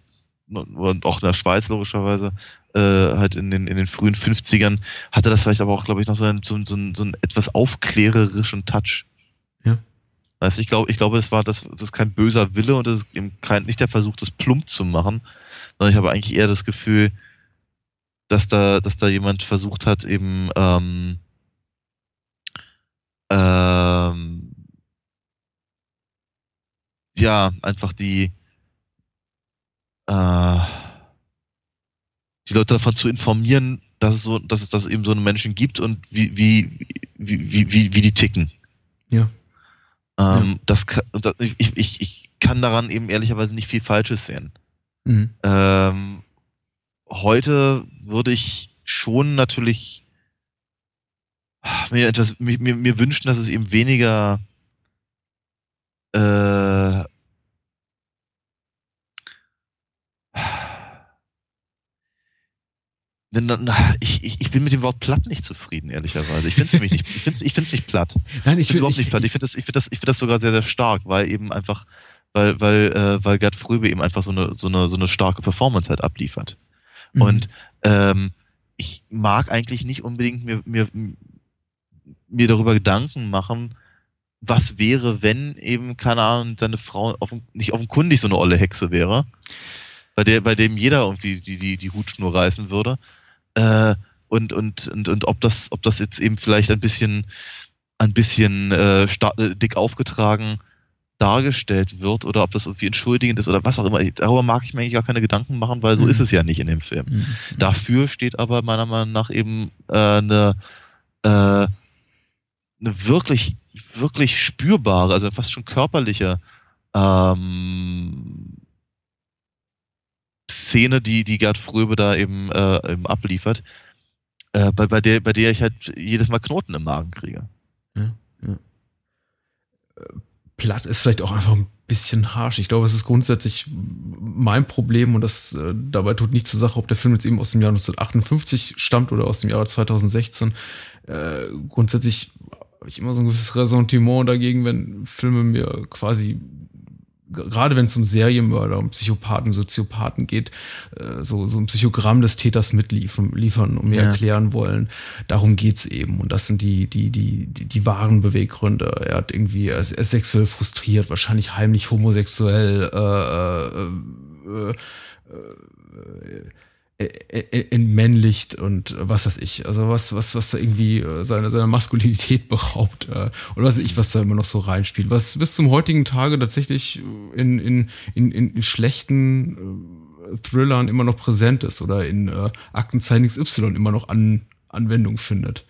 S3: und auch in der Schweiz logischerweise, äh, halt in den, in den frühen 50ern, hatte das vielleicht aber auch, glaube ich, noch so einen, so, so, so einen etwas aufklärerischen Touch. Also ich glaube, ich glaube, das war das, das ist kein böser Wille und das ist eben kein, nicht der Versuch, das plump zu machen, sondern ich habe eigentlich eher das Gefühl, dass da, dass da jemand versucht hat, eben ähm, ähm, ja, einfach die äh, die Leute davon zu informieren, dass es so, dass es, dass es eben so einen Menschen gibt und wie, wie, wie, wie, wie, wie die ticken.
S1: Ja.
S3: Ähm, ja. das, das, ich, ich, ich kann daran eben ehrlicherweise nicht viel Falsches sehen. Mhm. Ähm, heute würde ich schon natürlich mir etwas, mir, mir wünschen, dass es eben weniger äh, ich, ich, ich bin mit dem Wort platt nicht zufrieden, ehrlicherweise. Ich finde es nämlich nicht, ich finde ich find's nicht platt. Nein, ich finde es überhaupt nicht platt. Ich finde das, ich finde das, ich finde das sogar sehr, sehr stark, weil eben einfach, weil, weil, äh, weil Gerd Fröbe eben einfach so eine, so eine, so eine starke Performance halt abliefert. Mhm. Und ähm, ich mag eigentlich nicht unbedingt mir, mir, mir darüber Gedanken machen, was wäre, wenn eben, keine Ahnung, seine Frau offen, nicht offenkundig so eine olle Hexe wäre, bei der, bei dem jeder irgendwie die, die, die Hutschnur reißen würde, äh, und, und, und, und ob das, ob das jetzt eben vielleicht ein bisschen, ein bisschen äh, dick aufgetragen dargestellt wird oder ob das irgendwie entschuldigend ist oder was auch immer. Darüber mag ich mir eigentlich gar keine Gedanken machen, weil so mhm. ist es ja nicht in dem Film. Mhm. Dafür steht aber meiner Meinung nach eben äh, eine, äh, eine wirklich, wirklich spürbare, also fast schon körperliche ähm, Szene, die, die Gerd Fröbe da eben, äh, eben abliefert, äh, bei, bei, der, bei der ich halt jedes Mal Knoten im Magen kriege. Ja, ja.
S1: Platt ist vielleicht auch einfach ein bisschen harsch. Ich glaube, es ist grundsätzlich mein Problem und das äh, dabei tut nicht zur Sache, ob der Film jetzt eben aus dem Jahr 1958 stammt oder aus dem Jahr 2016. Äh, grundsätzlich habe ich immer so ein gewisses Ressentiment dagegen, wenn Filme mir quasi gerade wenn es um Serienmörder, um Psychopathen, Soziopathen geht, äh, so, so ein Psychogramm des Täters mitliefern, liefern und mir ja. erklären wollen. Darum geht's eben. Und das sind die, die, die, die, die wahren Beweggründe. Er hat irgendwie, er ist, er ist sexuell frustriert, wahrscheinlich heimlich homosexuell, äh, äh, äh, äh entmännlicht und was weiß ich, also was, was, was da irgendwie äh, seine, seiner Maskulinität beraubt äh, oder was weiß ich, was da immer noch so reinspielt, was bis zum heutigen Tage tatsächlich in, in, in, in schlechten äh, Thrillern immer noch präsent ist oder in äh, Aktenzeichen XY immer noch an, Anwendung findet.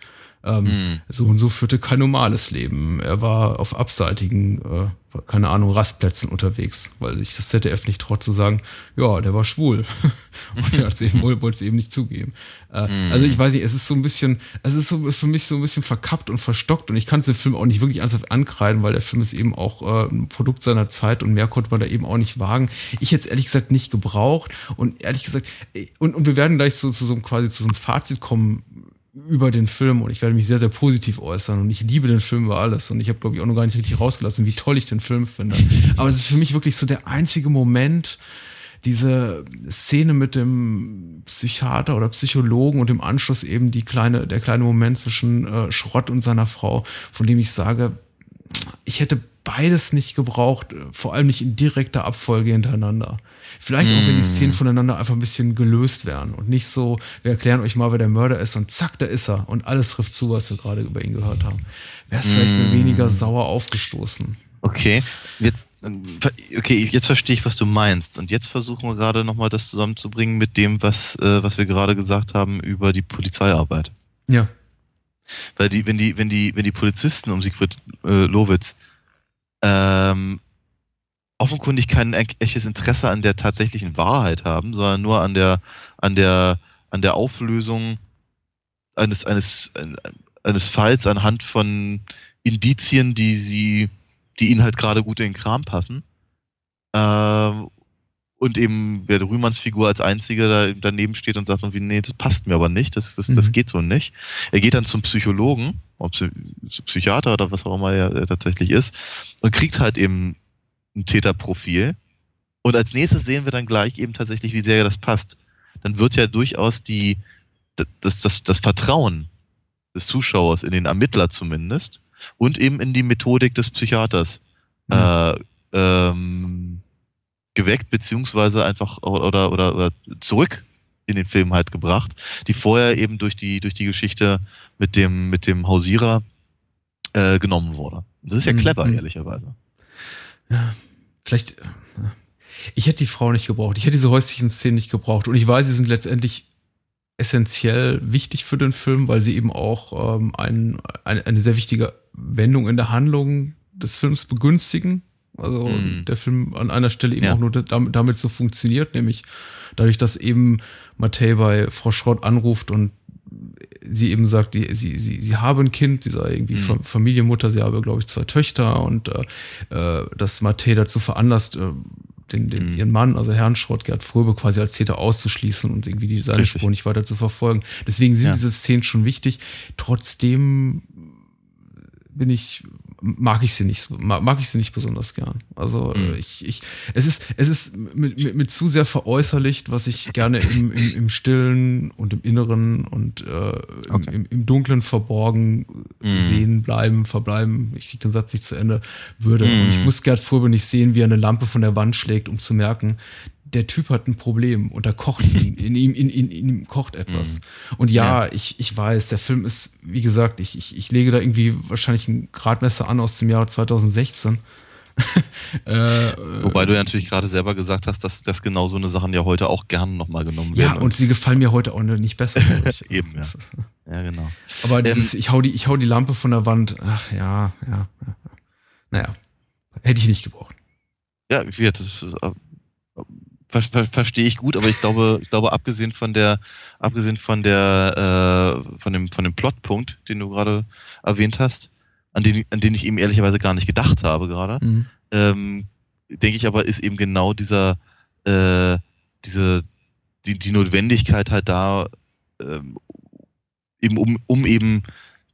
S1: Ähm, mhm. So und so führte kein normales Leben. Er war auf abseitigen, äh, keine Ahnung, Rastplätzen unterwegs, weil sich das ZDF nicht traut zu sagen, ja, der war schwul. und er eben, wollte es eben nicht zugeben. Äh, mhm. Also ich weiß nicht, es ist so ein bisschen, es ist so für mich so ein bisschen verkappt und verstockt und ich kann es dem Film auch nicht wirklich ernsthaft ankreiden, weil der Film ist eben auch äh, ein Produkt seiner Zeit und mehr konnte man da eben auch nicht wagen. Ich hätte es ehrlich gesagt nicht gebraucht und ehrlich gesagt, äh, und, und wir werden gleich so zu so einem quasi zu so einem Fazit kommen, über den Film und ich werde mich sehr, sehr positiv äußern und ich liebe den Film über alles und ich habe, glaube ich, auch noch gar nicht richtig rausgelassen, wie toll ich den Film finde. Aber es ist für mich wirklich so der einzige Moment, diese Szene mit dem Psychiater oder Psychologen und im Anschluss eben die kleine, der kleine Moment zwischen äh, Schrott und seiner Frau, von dem ich sage, ich hätte beides nicht gebraucht, vor allem nicht in direkter Abfolge hintereinander. Vielleicht auch, wenn die Szenen mm. voneinander einfach ein bisschen gelöst werden und nicht so, wir erklären euch mal, wer der Mörder ist und zack, da ist er und alles trifft zu, was wir gerade über ihn gehört haben. Wäre es vielleicht mm. weniger sauer aufgestoßen.
S3: Okay, jetzt, okay, jetzt verstehe ich, was du meinst. Und jetzt versuchen wir gerade nochmal das zusammenzubringen mit dem, was, äh, was wir gerade gesagt haben über die Polizeiarbeit.
S1: Ja.
S3: Weil die, wenn die, wenn die, wenn die Polizisten um Siegfried äh, Lowitz ähm, offenkundig kein echtes Interesse an der tatsächlichen Wahrheit haben, sondern nur an der, an der, an der Auflösung eines, eines, eines Falls anhand von Indizien, die sie, die ihnen halt gerade gut in den Kram passen. Ähm, und eben wer Rühmanns Figur als einziger da daneben steht und sagt irgendwie, nee, das passt mir aber nicht, das, das, mhm. das geht so nicht. Er geht dann zum Psychologen, ob Psychiater oder was auch immer er, er tatsächlich ist, und kriegt halt eben ein Täterprofil. Und als nächstes sehen wir dann gleich eben tatsächlich, wie sehr das passt. Dann wird ja durchaus die, das, das, das Vertrauen des Zuschauers in den Ermittler zumindest und eben in die Methodik des Psychiaters mhm. äh, ähm, geweckt, beziehungsweise einfach oder, oder, oder zurück in den Film halt gebracht, die vorher eben durch die, durch die Geschichte mit dem, mit dem Hausierer äh, genommen wurde. Das ist ja mhm. clever, mhm. ehrlicherweise.
S1: Ja, vielleicht. Äh, ich hätte die Frau nicht gebraucht. Ich hätte diese häuslichen Szenen nicht gebraucht. Und ich weiß, sie sind letztendlich essentiell wichtig für den Film, weil sie eben auch ähm, ein, eine, eine sehr wichtige Wendung in der Handlung des Films begünstigen. Also mm. der Film an einer Stelle eben ja. auch nur damit, damit so funktioniert, nämlich dadurch, dass eben Matthäi bei Frau Schrott anruft und sie eben sagt, die, sie, sie, sie habe ein Kind, sie sei irgendwie mhm. Familienmutter, sie habe, glaube ich, zwei Töchter und äh, äh dass Matthäi dazu veranlasst, äh, den, den, mhm. ihren Mann, also Herrn Schrott, Gerd Fröbe, quasi als Täter auszuschließen und irgendwie die, seine Spur nicht weiter zu verfolgen. Deswegen sind ja. diese Szenen schon wichtig. Trotzdem bin ich mag ich sie nicht mag ich sie nicht besonders gern. Also mhm. ich, ich es ist es ist mit, mit, mit, zu sehr veräußerlicht, was ich gerne im, im, im Stillen und im Inneren und äh, okay. im, im, Dunklen verborgen mhm. sehen bleiben verbleiben. Ich kriege den Satz nicht zu Ende würde. Mhm. Und ich muss Gerd Furbe nicht sehen, wie er eine Lampe von der Wand schlägt, um zu merken, der Typ hat ein Problem und da kocht in, in ihm, in, in, in ihm kocht etwas. Mhm. Und ja, ja, Ich, ich weiß, der Film ist, wie gesagt, ich, ich, ich lege da irgendwie wahrscheinlich ein Gradmesser an aus dem Jahr 2016.
S3: äh, Wobei du ja natürlich gerade selber gesagt hast, dass, dass genau so eine Sachen ja heute auch gerne nochmal genommen werden.
S1: Ja, und, und sie gefallen mir heute auch nicht besser.
S3: Eben, ja. Ja, genau.
S1: Aber dieses, ähm, ich, hau die, ich hau die Lampe von der Wand, ach ja, ja. ja. Naja, hätte ich nicht gebraucht.
S3: Ja, das ist, äh, ver, ver, verstehe ich gut, aber ich glaube, ich glaube, abgesehen von der, abgesehen von der, äh, von dem, von dem Plotpunkt, den du gerade erwähnt hast, an den, an den ich eben ehrlicherweise gar nicht gedacht habe gerade, mhm. ähm, denke ich aber, ist eben genau dieser, äh, diese, die, die Notwendigkeit halt da, ähm, eben um, um eben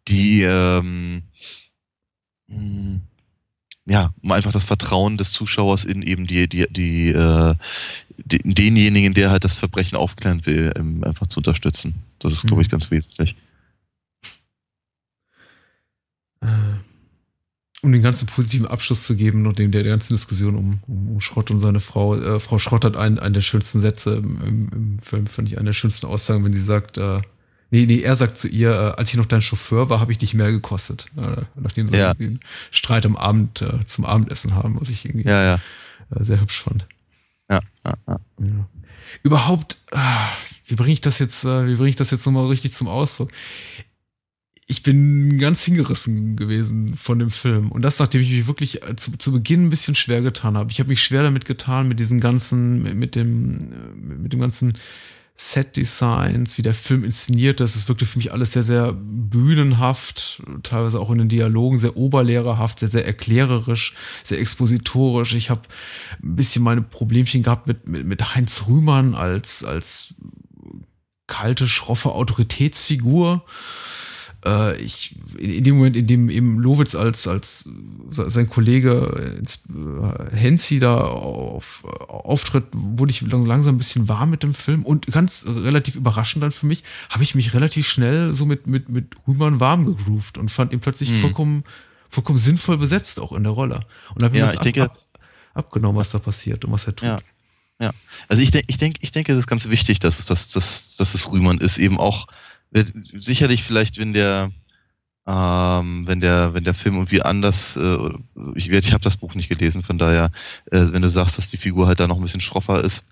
S3: die, ähm, hm, ja, um einfach das Vertrauen des Zuschauers in eben die, die, die, äh, die denjenigen, der halt das Verbrechen aufklären will, ähm, einfach zu unterstützen. Das ist, mhm. glaube ich, ganz wesentlich.
S1: Äh, um den ganzen positiven Abschluss zu geben und dem der, der ganzen Diskussion um, um Schrott und seine Frau. Äh, Frau Schrott hat einen, einen der schönsten Sätze im, im, im Film, fand ich, einen der schönsten Aussagen, wenn sie sagt, äh, Nee, nee, er sagt zu ihr, äh, als ich noch dein Chauffeur war, habe ich dich mehr gekostet. Äh, nachdem sie ja. einen Streit am Abend äh, zum Abendessen haben, was ich irgendwie
S3: ja, ja.
S1: Äh, sehr hübsch fand. Ja. Überhaupt, ah, wie bringe ich das jetzt, äh, wie bringe ich das jetzt nochmal richtig zum Ausdruck? Ich bin ganz hingerissen gewesen von dem Film. Und das, nachdem ich mich wirklich äh, zu, zu Beginn ein bisschen schwer getan habe. Ich habe mich schwer damit getan, mit diesen ganzen, mit, mit dem, mit dem ganzen Set-Designs, wie der Film inszeniert ist. Es wirkte für mich alles sehr, sehr bühnenhaft, teilweise auch in den Dialogen sehr oberlehrerhaft, sehr, sehr erklärerisch, sehr expositorisch. Ich habe ein bisschen meine Problemchen gehabt mit, mit, mit Heinz Rühmann als, als kalte, schroffe Autoritätsfigur äh, ich, in dem Moment, in dem eben Lowitz als, als sein Kollege äh, Hensi da auf, auftritt, wurde ich langsam ein bisschen warm mit dem Film und ganz relativ überraschend dann für mich, habe ich mich relativ schnell so mit, mit, mit Rühmann warm gegroovt und fand ihn plötzlich mhm. vollkommen, vollkommen sinnvoll besetzt auch in der Rolle. Und habe
S3: ja, mir das denke, ab,
S1: abgenommen, was da passiert und was er tut.
S3: Ja. Ja, also ich denke, ich denke, ich denke, es ist ganz wichtig, dass es, dass, dass, dass es Rühmann ist, eben auch sicherlich vielleicht, wenn der, ähm, wenn der, wenn der Film irgendwie anders, äh, ich, ich habe das Buch nicht gelesen, von daher, äh, wenn du sagst, dass die Figur halt da noch ein bisschen schroffer ist,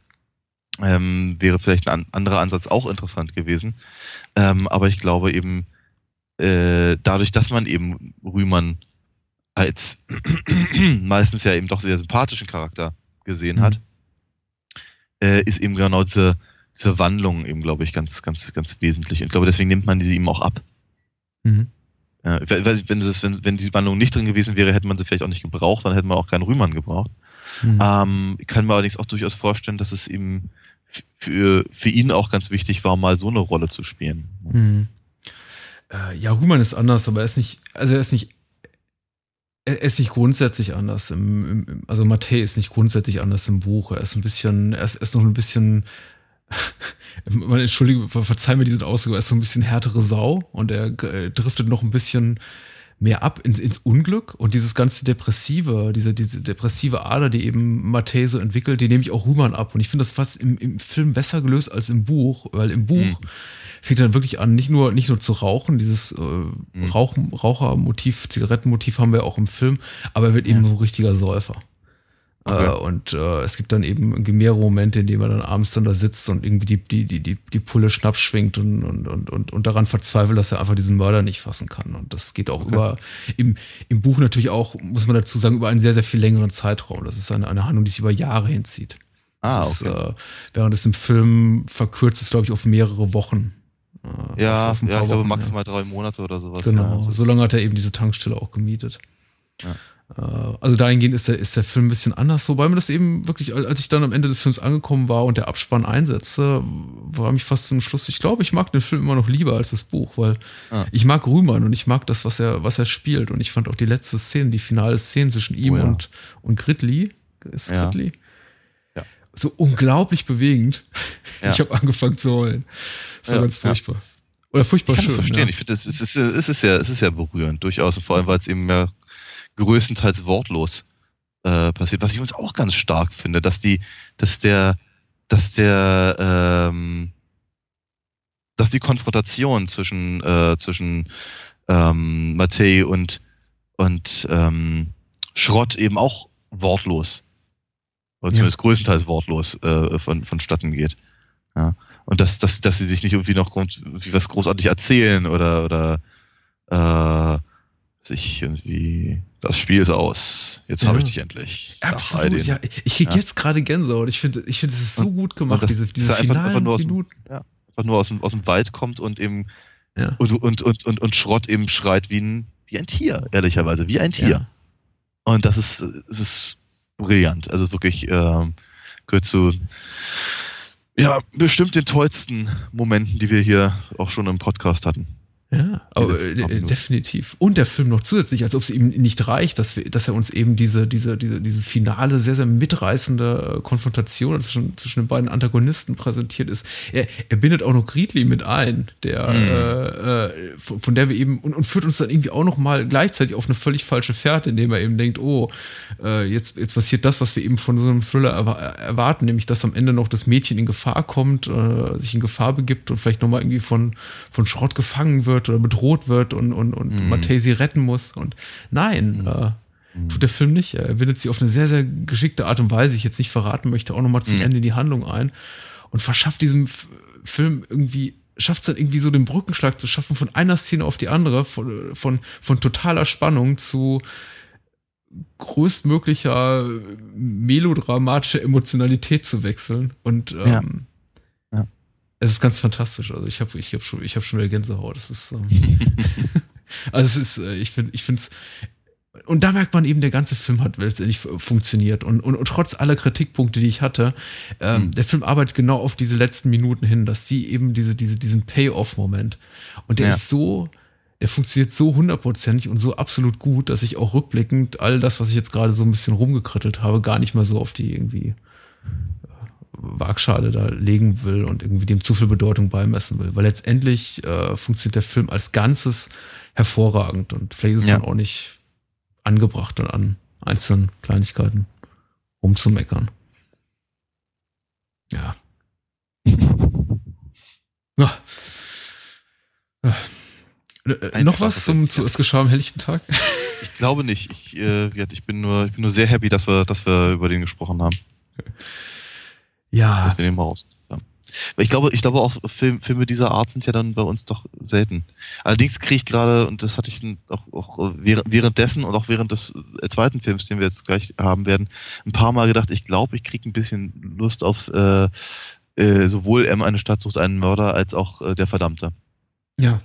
S3: ähm, wäre vielleicht ein anderer Ansatz auch interessant gewesen. Ähm, aber ich glaube eben, äh, dadurch, dass man eben Rühmann als meistens ja eben doch sehr sympathischen Charakter gesehen mhm. hat, äh, ist eben genau diese, diese Wandlung eben, glaube ich, ganz, ganz, ganz wesentlich. Ich glaube, deswegen nimmt man diese ihm auch ab. Mhm. Ja, wenn, das, wenn, wenn diese Wandlung nicht drin gewesen wäre, hätte man sie vielleicht auch nicht gebraucht, dann hätte man auch keinen Rühmann gebraucht. Mhm. Ähm, ich kann mir allerdings auch durchaus vorstellen, dass es ihm für, für ihn auch ganz wichtig war, mal so eine Rolle zu spielen.
S1: Mhm. Äh, ja, Rühmann ist anders, aber er ist nicht, also er ist nicht er ist nicht grundsätzlich anders. Im, im, also Matthä ist nicht grundsätzlich anders im Buch. Er ist ein bisschen, er ist, er ist noch ein bisschen man entschuldige, verzeih mir diesen Ausdruck, er ist so ein bisschen härtere Sau und er äh, driftet noch ein bisschen mehr ab ins, ins Unglück und dieses ganze Depressive, diese, diese depressive Ader, die eben Matthä so entwickelt, die nehme ich auch Rühmann ab und ich finde das fast im, im Film besser gelöst als im Buch, weil im Buch mhm. fängt er dann wirklich an, nicht nur, nicht nur zu rauchen, dieses äh, mhm. Rauch, Rauchermotiv, Zigarettenmotiv haben wir auch im Film, aber er wird eben so ein richtiger Säufer. Okay. Äh, und äh, es gibt dann eben mehrere Momente, in denen man dann abends dann da sitzt und irgendwie die, die, die, die, die Pulle Schnaps schwingt und, und, und, und, und daran verzweifelt, dass er einfach diesen Mörder nicht fassen kann. Und das geht auch okay. über, im, im Buch natürlich auch, muss man dazu sagen, über einen sehr, sehr viel längeren Zeitraum. Das ist eine, eine Handlung, die sich über Jahre hinzieht.
S3: Ah,
S1: okay. Ist, äh, während es im Film verkürzt ist, glaube ich, auf mehrere Wochen.
S3: Äh, ja, auf, auf ja ich glaube maximal ja. drei Monate oder sowas.
S1: Genau,
S3: ja,
S1: so lange hat er eben diese Tankstelle auch gemietet. Ja. Äh, also dahingehend ist der, ist der Film ein bisschen anders, wobei mir das eben wirklich, als ich dann am Ende des Films angekommen war und der Abspann einsetzte, war mich fast zum Schluss, ich glaube, ich mag den Film immer noch lieber als das Buch, weil ah. ich mag Rühmann und ich mag das, was er, was er spielt und ich fand auch die letzte Szene, die finale Szene zwischen ihm oh, ja. und, und Gridley, ist ja. Gridley? Ja. So unglaublich bewegend. Ja. Ich habe angefangen zu heulen. Das war ganz furchtbar. Oder furchtbar
S3: ich
S1: kann schön.
S3: Das verstehen. Ich finde, es ist, es, ist ja, es ist ja berührend, durchaus. Und vor allem, weil es eben ja größtenteils wortlos äh, passiert, was ich uns auch ganz stark finde, dass die, dass der, dass der, ähm, dass die Konfrontation zwischen, äh, zwischen ähm, Matei und, und ähm, Schrott eben auch wortlos, oder zumindest ja. größtenteils wortlos äh, von, vonstatten geht. Ja. Und dass, dass, dass sie sich nicht irgendwie noch irgendwie was großartig erzählen oder, oder äh, sich irgendwie, das Spiel ist aus, jetzt ja. habe ich dich endlich.
S1: Absolut, ja. Ich kriege ja. jetzt gerade Gänsehaut. Ich finde, ich finde, es ist so gut gemacht, das, diese, diese finalen einfach, einfach nur
S3: Minuten. Dem, ja, einfach nur aus dem, aus dem Wald kommt und eben und, und, und, und, und Schrott eben schreit wie ein, wie ein Tier, ehrlicherweise, wie ein Tier. Und das ist, es ist brillant. Also wirklich ähm, gehört zu ja, bestimmt den tollsten Momenten, die wir hier auch schon im Podcast hatten.
S1: Ja, aber äh, definitiv. Und der Film noch zusätzlich, als ob es ihm nicht reicht, dass, wir, dass er uns eben diese, diese, diese, diese finale, sehr, sehr mitreißende äh, Konfrontation zwischen, zwischen den beiden Antagonisten präsentiert ist. Er, er bindet auch noch Gridley mit ein, der, mhm. äh, äh von, von, der wir eben, und, und führt uns dann irgendwie auch noch mal gleichzeitig auf eine völlig falsche Fährte, indem er eben denkt, oh, äh, jetzt, jetzt passiert das, was wir eben von so einem Thriller erwarten, nämlich dass am Ende noch das Mädchen in Gefahr kommt, äh, sich in Gefahr begibt und vielleicht noch mal irgendwie von, von Schrott gefangen wird wird oder bedroht wird und, und, und mhm. Sie retten muss. Und nein, mhm. äh, mhm. tut der Film nicht. Er windet sie auf eine sehr, sehr geschickte Art und Weise, ich jetzt nicht verraten möchte, auch nochmal zum mhm. Ende in die Handlung ein und verschafft diesem Film irgendwie schafft es dann irgendwie so den Brückenschlag zu schaffen von einer Szene auf die andere, von, von, von totaler Spannung zu größtmöglicher melodramatischer Emotionalität zu wechseln. Und ähm, ja. Es ist ganz fantastisch. Also ich habe ich hab schon, ich hab schon wieder Gänsehaut. Das ist, ähm, also es ist, äh, ich finde, ich finde es, und da merkt man eben, der ganze Film hat letztendlich funktioniert. Und, und, und trotz aller Kritikpunkte, die ich hatte, ähm, mhm. der Film arbeitet genau auf diese letzten Minuten hin, dass sie eben diese, diese, diesen Payoff-Moment. Und der ja. ist so, der funktioniert so hundertprozentig und so absolut gut, dass ich auch rückblickend all das, was ich jetzt gerade so ein bisschen rumgekrittelt habe, gar nicht mehr so auf die irgendwie Waagschale da legen will und irgendwie dem zu viel Bedeutung beimessen will. Weil letztendlich äh, funktioniert der Film als Ganzes hervorragend und vielleicht ist es ja. dann auch nicht angebracht, dann an einzelnen Kleinigkeiten rumzumeckern. Ja. ja. Äh, noch was zum, zu Es geschah am helllichten Tag?
S3: Ich glaube nicht. Ich, äh, ich, bin nur, ich bin nur sehr happy, dass wir, dass wir über den gesprochen haben. Okay.
S1: Ja.
S3: Das wir den mal raus. Ich glaube, ich glaube auch Film, Filme dieser Art sind ja dann bei uns doch selten. Allerdings kriege ich gerade, und das hatte ich auch, auch währenddessen und auch während des äh, zweiten Films, den wir jetzt gleich haben werden, ein paar Mal gedacht, ich glaube, ich kriege ein bisschen Lust auf äh, äh, sowohl M eine Stadt sucht einen Mörder als auch äh, der Verdammte.
S1: Ja.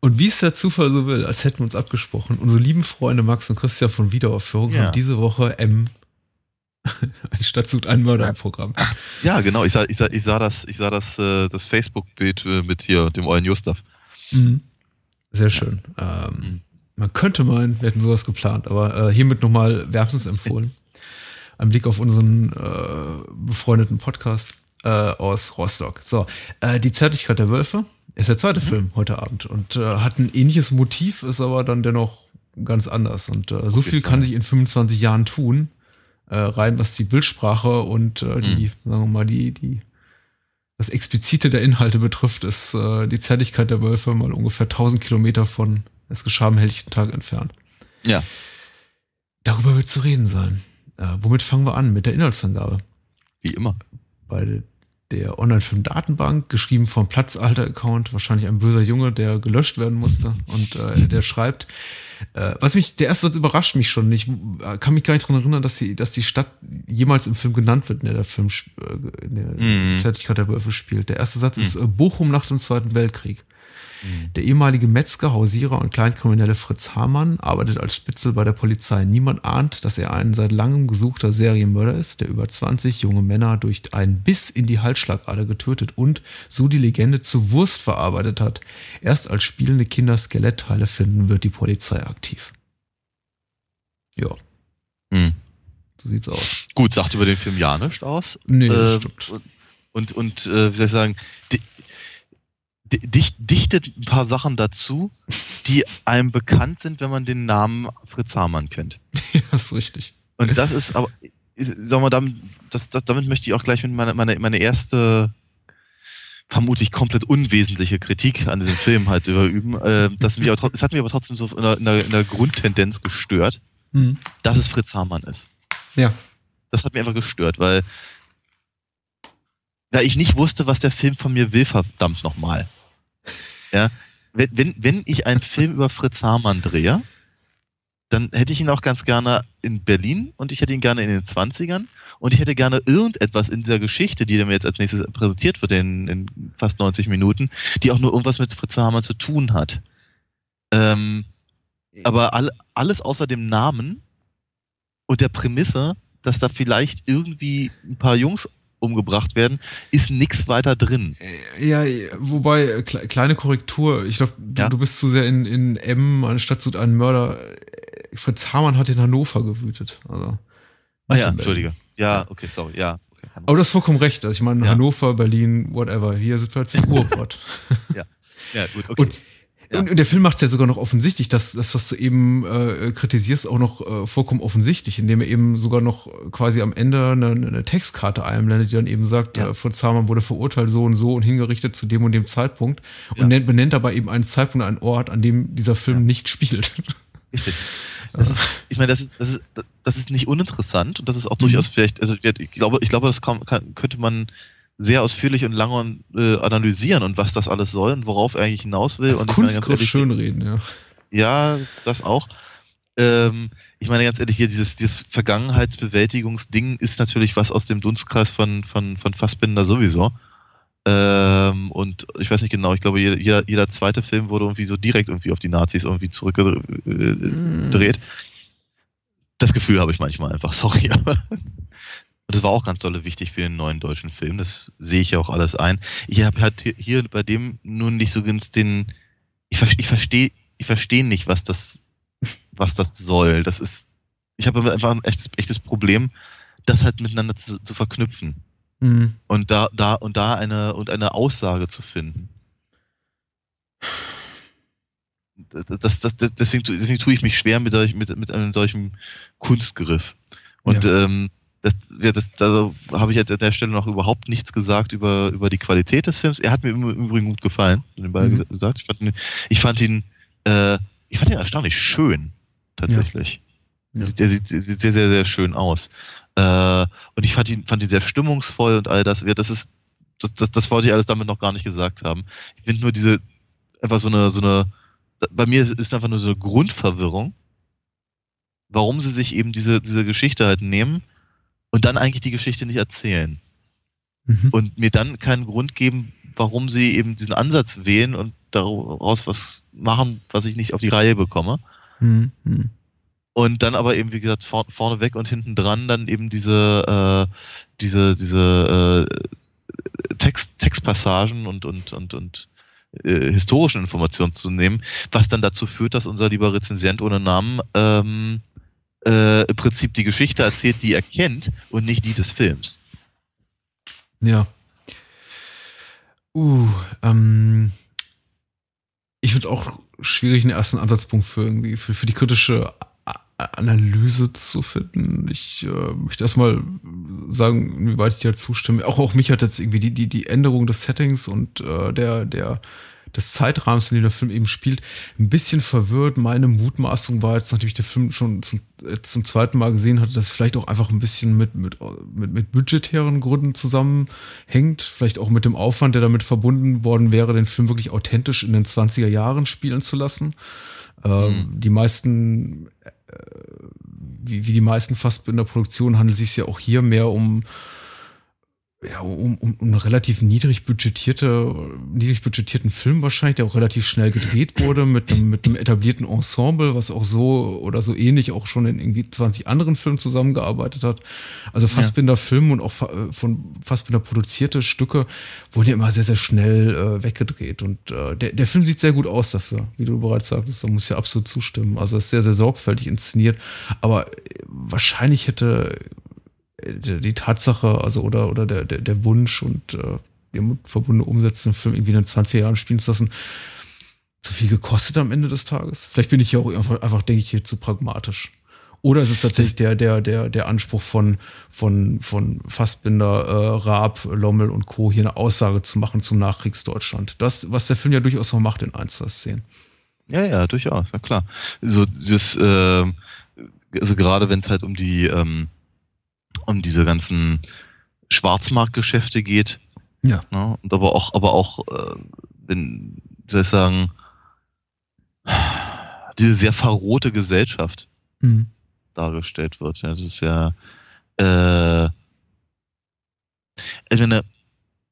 S1: Und wie es der Zufall so will, als hätten wir uns abgesprochen, unsere lieben Freunde Max und Christian von Wiederaufführung ja. haben diese Woche M Eine Stadt sucht einen Mörder im Programm.
S3: Ja, genau. Ich sah, ich sah, ich sah das, ich sah das, äh, das Facebook-Bild äh, mit hier, dem Eulen Justaf.
S1: Mhm. Sehr schön. Ähm, mhm. Man könnte meinen, wir hätten sowas geplant, aber äh, hiermit nochmal wärmstens empfohlen. Ein Blick auf unseren äh, befreundeten Podcast äh, aus Rostock. So, äh, die Zärtlichkeit der Wölfe ist der zweite mhm. Film heute Abend und hat ein ähnliches Motiv, ist aber dann dennoch ganz anders. Und so viel kann sich in 25 Jahren tun äh, rein, was die Bildsprache und äh, die, mhm. sagen wir mal, die, die, das Explizite der Inhalte betrifft, ist äh, die Zärtlichkeit der Wölfe mal ungefähr 1000 Kilometer von es geschah am helllichten Tag entfernt.
S3: Ja.
S1: Darüber wird zu reden sein. Äh, womit fangen wir an? Mit der Inhaltsangabe.
S3: Wie immer.
S1: Bei der Online-Film-Datenbank, geschrieben vom Platzalter-Account, wahrscheinlich ein böser Junge, der gelöscht werden musste. Und äh, der schreibt, äh, was mich, der erste Satz überrascht mich schon. Ich äh, kann mich gar nicht daran erinnern, dass die, dass die Stadt jemals im Film genannt wird, in der der Film äh, in der mm. Zärtlichkeit der Wölfe spielt. Der erste Satz mm. ist äh, Bochum nach dem Zweiten Weltkrieg. Mhm. Der ehemalige Metzger, Hausierer und Kleinkriminelle Fritz Hamann arbeitet als Spitzel bei der Polizei. Niemand ahnt, dass er ein seit langem gesuchter Serienmörder ist, der über 20 junge Männer durch einen Biss in die Halsschlagader getötet und so die Legende zu Wurst verarbeitet hat. Erst als spielende Kinder Skelettteile finden, wird die Polizei aktiv. Ja. Hm. So sieht's aus.
S3: Gut, sagt über den Film ja nichts aus.
S1: Nee, äh, stimmt.
S3: Und, und äh, wie soll ich sagen, die, dichtet ein paar Sachen dazu, die einem bekannt sind, wenn man den Namen Fritz Hamann kennt.
S1: Ja, ist richtig.
S3: Und das ist aber, sagen wir, damit, das, das, damit möchte ich auch gleich mit meiner meine, meine erste vermutlich komplett unwesentliche Kritik an diesem Film halt überüben. Äh, das, mich aber, das hat mich aber trotzdem so in der, in der, in der Grundtendenz gestört, mhm. dass es Fritz Hamann ist.
S1: Ja.
S3: Das hat mich einfach gestört, weil, weil ich nicht wusste, was der Film von mir will, verdammt nochmal. Ja. Wenn, wenn, wenn ich einen Film über Fritz Hamann drehe, dann hätte ich ihn auch ganz gerne in Berlin und ich hätte ihn gerne in den 20ern und ich hätte gerne irgendetwas in dieser Geschichte, die mir jetzt als nächstes präsentiert wird in, in fast 90 Minuten, die auch nur irgendwas mit Fritz Hamann zu tun hat. Ähm, aber all, alles außer dem Namen und der Prämisse, dass da vielleicht irgendwie ein paar Jungs umgebracht werden, ist nichts weiter drin.
S1: Ja, wobei, kleine Korrektur, ich glaube, du, ja? du, bist zu sehr in, in M, anstatt zu einem Mörder. Fritz Hamann hat in Hannover gewütet. Also,
S3: ah ja, Entschuldige. Ja, okay, sorry, ja. Okay,
S1: Aber du hast vollkommen recht. Also ich meine, ja. Hannover, Berlin, whatever. Hier sind wir halt zum Ruhrpott.
S3: ja. ja, gut, okay.
S1: Und, ja. Und, der Film macht es ja sogar noch offensichtlich, dass das, was du eben äh, kritisierst, auch noch äh, vollkommen offensichtlich, indem er eben sogar noch quasi am Ende eine, eine Textkarte einblendet, die dann eben sagt, ja. äh, Fritz Hamann wurde verurteilt so und so und hingerichtet zu dem und dem Zeitpunkt und ja. nennt, benennt aber eben einen Zeitpunkt, einen Ort, an dem dieser Film nicht spielt.
S3: Richtig. Das ist, ich meine, das ist, das ist, das ist nicht uninteressant und das ist auch durchaus mhm. vielleicht, also ich glaube, ich glaube, das kann, kann, könnte man sehr ausführlich und lange äh, analysieren und was das alles soll und worauf er eigentlich hinaus will.
S1: Als
S3: und
S1: Kunstgriff schönreden, ja.
S3: Ja, das auch. Ähm, ich meine ganz ehrlich, hier dieses, dieses Vergangenheitsbewältigungsding ist natürlich was aus dem Dunstkreis von, von, von Fassbinder sowieso. Ähm, und ich weiß nicht genau, ich glaube, jeder, jeder zweite Film wurde irgendwie so direkt irgendwie auf die Nazis irgendwie zurückgedreht. Mm. Das Gefühl habe ich manchmal einfach, sorry, aber. Und das war auch ganz dolle wichtig für den neuen deutschen Film. Das sehe ich ja auch alles ein. Ich habe halt hier bei dem nun nicht so ganz den. Ich, ich verstehe ich verstehe nicht, was das, was das soll. Das ist. Ich habe einfach ein echtes, echtes Problem, das halt miteinander zu, zu verknüpfen. Mhm. Und da, da, und da eine, und eine Aussage zu finden. Das, das, das, deswegen, deswegen tue ich mich schwer mit, mit, mit einem solchen Kunstgriff. Und ja. ähm, das, ja, das, da habe ich jetzt an der Stelle noch überhaupt nichts gesagt über, über die Qualität des Films. Er hat mir im Übrigen gut gefallen, mhm. gesagt. Ich fand ihn, ich fand ihn, äh, ich fand ihn erstaunlich schön, tatsächlich. Ja. Ja. Der sieht, sieht, sehr, sehr, sehr schön aus. Äh, und ich fand ihn, fand ihn sehr stimmungsvoll und all das. Ja, das ist, das, das, das wollte ich alles damit noch gar nicht gesagt haben. Ich finde nur diese, einfach so eine, so eine, bei mir ist einfach nur so eine Grundverwirrung, warum sie sich eben diese, diese Geschichte halt nehmen und dann eigentlich die Geschichte nicht erzählen. Mhm. Und mir dann keinen Grund geben, warum sie eben diesen Ansatz wählen und daraus was machen, was ich nicht auf die Reihe bekomme. Mhm. Und dann aber eben, wie gesagt, vor, vorne weg und hinten dran dann eben diese, äh, diese, diese äh, Text, Textpassagen und, und, und, und äh, historischen Informationen zu nehmen, was dann dazu führt, dass unser lieber Rezensent ohne Namen ähm, äh, im Prinzip die Geschichte erzählt, die er kennt und nicht die des Films.
S1: Ja. Uh, ähm, ich finde es auch schwierig, einen ersten Ansatzpunkt für irgendwie für, für die kritische Analyse zu finden. Ich äh, möchte erstmal sagen, inwieweit ich dir zustimme. Auch, auch mich hat jetzt irgendwie die, die, die Änderung des Settings und äh, der, der des Zeitrahmens, in dem der Film eben spielt, ein bisschen verwirrt. Meine Mutmaßung war jetzt, nachdem ich den Film schon zum, äh, zum zweiten Mal gesehen hatte, dass es vielleicht auch einfach ein bisschen mit, mit, mit, mit budgetären Gründen zusammenhängt. Vielleicht auch mit dem Aufwand, der damit verbunden worden wäre, den Film wirklich authentisch in den 20er Jahren spielen zu lassen. Ähm, mhm. Die meisten, äh, wie, wie die meisten Fassbinder-Produktionen, handelt es sich ja auch hier mehr um ja, um, um, um einen relativ niedrig budgetierte, niedrig budgetierten Film wahrscheinlich, der auch relativ schnell gedreht wurde, mit einem, mit einem etablierten Ensemble, was auch so oder so ähnlich auch schon in irgendwie 20 anderen Filmen zusammengearbeitet hat. Also Fassbinder ja. Film und auch von Fassbinder produzierte Stücke wurden ja immer sehr, sehr schnell äh, weggedreht. Und äh, der, der Film sieht sehr gut aus dafür, wie du bereits sagtest, da muss ja absolut zustimmen. Also ist sehr, sehr sorgfältig inszeniert. Aber wahrscheinlich hätte die Tatsache, also oder, oder der, der, der Wunsch und äh, die verbundene Umsetzung, Film irgendwie in den 20 Jahren spielen zu lassen, zu viel gekostet am Ende des Tages. Vielleicht bin ich ja auch einfach, einfach denke ich, hier zu pragmatisch. Oder ist es tatsächlich der, der, der, der Anspruch von, von, von Fassbinder, äh, Raab, Lommel und Co. hier eine Aussage zu machen zum Nachkriegsdeutschland? Das, was der Film ja durchaus noch macht in ein, zwei Szenen.
S3: Ja, ja, durchaus, na klar. So, das, äh, also gerade wenn es halt um die, ähm, um diese ganzen Schwarzmarktgeschäfte geht.
S1: Ja.
S3: Ne? Und aber auch, aber auch, äh, wenn, wie soll ich sagen, diese sehr verrohte Gesellschaft
S1: Mhm.
S3: dargestellt wird. Ja, das ist ja, äh, ich meine,